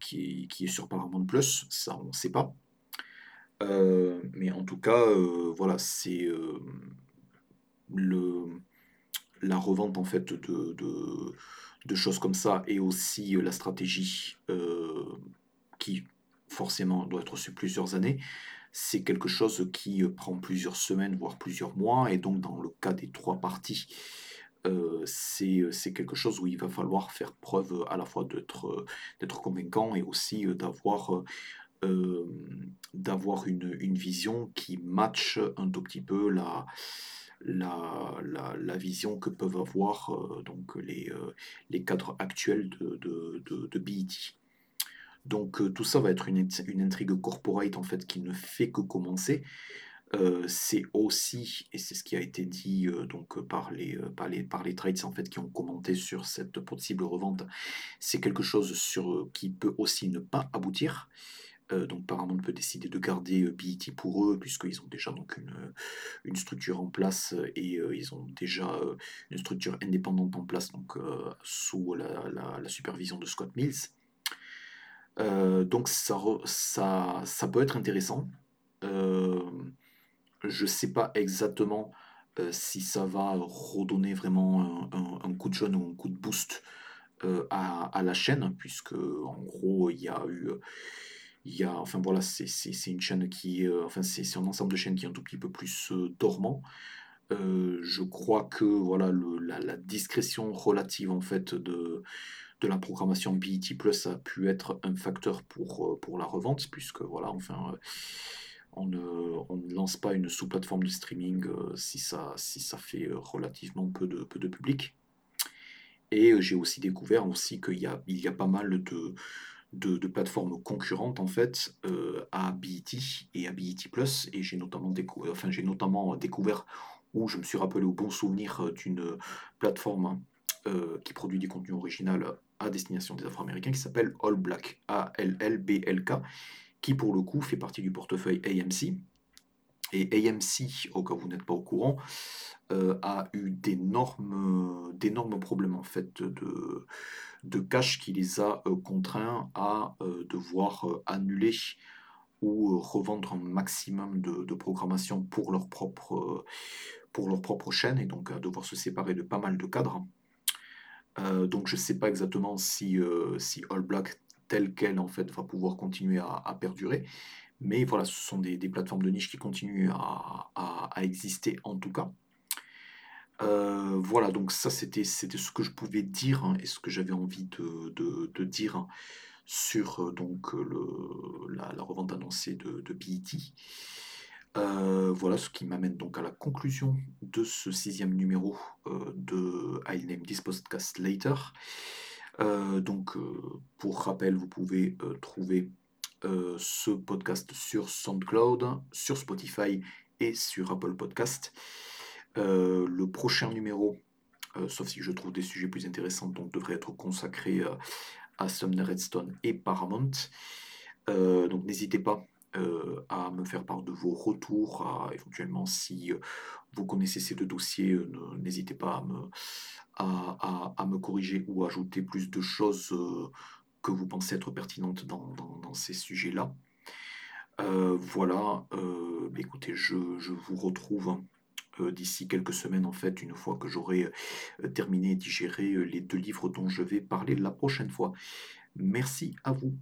Speaker 1: qui, qui, est sur Paramount Plus, ça on ne sait pas. mais en tout cas, voilà, c'est le la revente en fait de, de, de, choses comme ça et aussi la stratégie qui forcément doit être sur plusieurs années c'est quelque chose qui prend plusieurs semaines, voire plusieurs mois. Et donc, dans le cas des trois parties, c'est quelque chose où il va falloir faire preuve à la fois d'être convaincant et aussi d'avoir une, vision qui matche un tout petit peu la, vision que peuvent avoir donc les, cadres actuels de, de, de. Donc tout ça va être une, intrigue corporate en fait qui ne fait que commencer. Euh, c'est aussi, et c'est ce qui a été dit euh, donc par les, euh, par les, par les trades en fait qui ont commenté sur cette possible revente, c'est quelque chose sur, qui peut aussi ne pas aboutir. donc Paramount peut décider de garder BET pour eux puisqu'ils ont déjà donc une, une structure en place et ils ont déjà une structure indépendante en place donc sous la, supervision de Scott Mills. Donc ça, ça, ça peut être intéressant. Je ne sais pas exactement euh, si ça va redonner vraiment un, coup de jeune ou un coup de boost euh, à, la chaîne, puisque en gros, il y a eu. Y a, enfin voilà, c'est une chaîne qui. Euh, enfin, c'est un ensemble de chaînes qui est un tout petit peu plus dormant. je crois que voilà, le, la, discrétion relative en fait de, de la programmation BET Plus a pu être un facteur pour, pour la revente, puisque voilà, enfin on ne, lance pas une sous-plateforme de streaming euh, si, ça, si ça fait euh, relativement peu de, peu de public. Et euh, j'ai aussi découvert aussi qu'il y a, il y a pas mal de, de, plateformes concurrentes en fait à BET et à BET Plus. Et j'ai notamment, découvert, enfin, j'ai notamment découvert, où je me suis rappelé au bon souvenir d'une plateforme qui produit du contenu original à destination des Afro-Américains qui s'appelle All Black, A-L-L-B-L-K, qui pour le coup fait partie du portefeuille AMC. Et AMC, au cas où vous n'êtes pas au courant, euh, a eu d'énormes, problèmes en fait de, de cash qui les a euh, contraints à euh, devoir annuler ou revendre un maximum de, programmation pour leur, propre, pour leur propre chaîne et donc à devoir se séparer de pas mal de cadres. Donc je ne sais pas exactement si, si All Black telle qu'elle en fait va pouvoir continuer à, perdurer. Mais voilà, ce sont des, plateformes de niche qui continuent à, exister en tout cas. Euh, voilà, donc ça c'était ce que je pouvais dire hein, et ce que j'avais envie de, dire hein, sur euh, donc la, revente annoncée de, de BET. Euh, voilà ce qui m'amène donc à la conclusion de ce sixième numéro de I'll Name This Podcast Later. Euh, donc, euh, pour rappel, vous pouvez euh, trouver ce podcast sur SoundCloud, sur Spotify et sur Apple Podcast. le prochain numéro, sauf si je trouve des sujets plus intéressants, donc devrait être consacré à Sumner Redstone et Paramount. donc n'hésitez pas à me faire part de vos retours, éventuellement si vous connaissez ces deux dossiers, n'hésitez pas à me, corriger ou ajouter plus de choses euh, que vous pensez être pertinentes dans, ces sujets-là. Euh, voilà, euh, écoutez, je, vous retrouve d'ici quelques semaines, en fait, une fois que j'aurai terminé et digéré les deux livres dont je vais parler la prochaine fois. Merci à vous.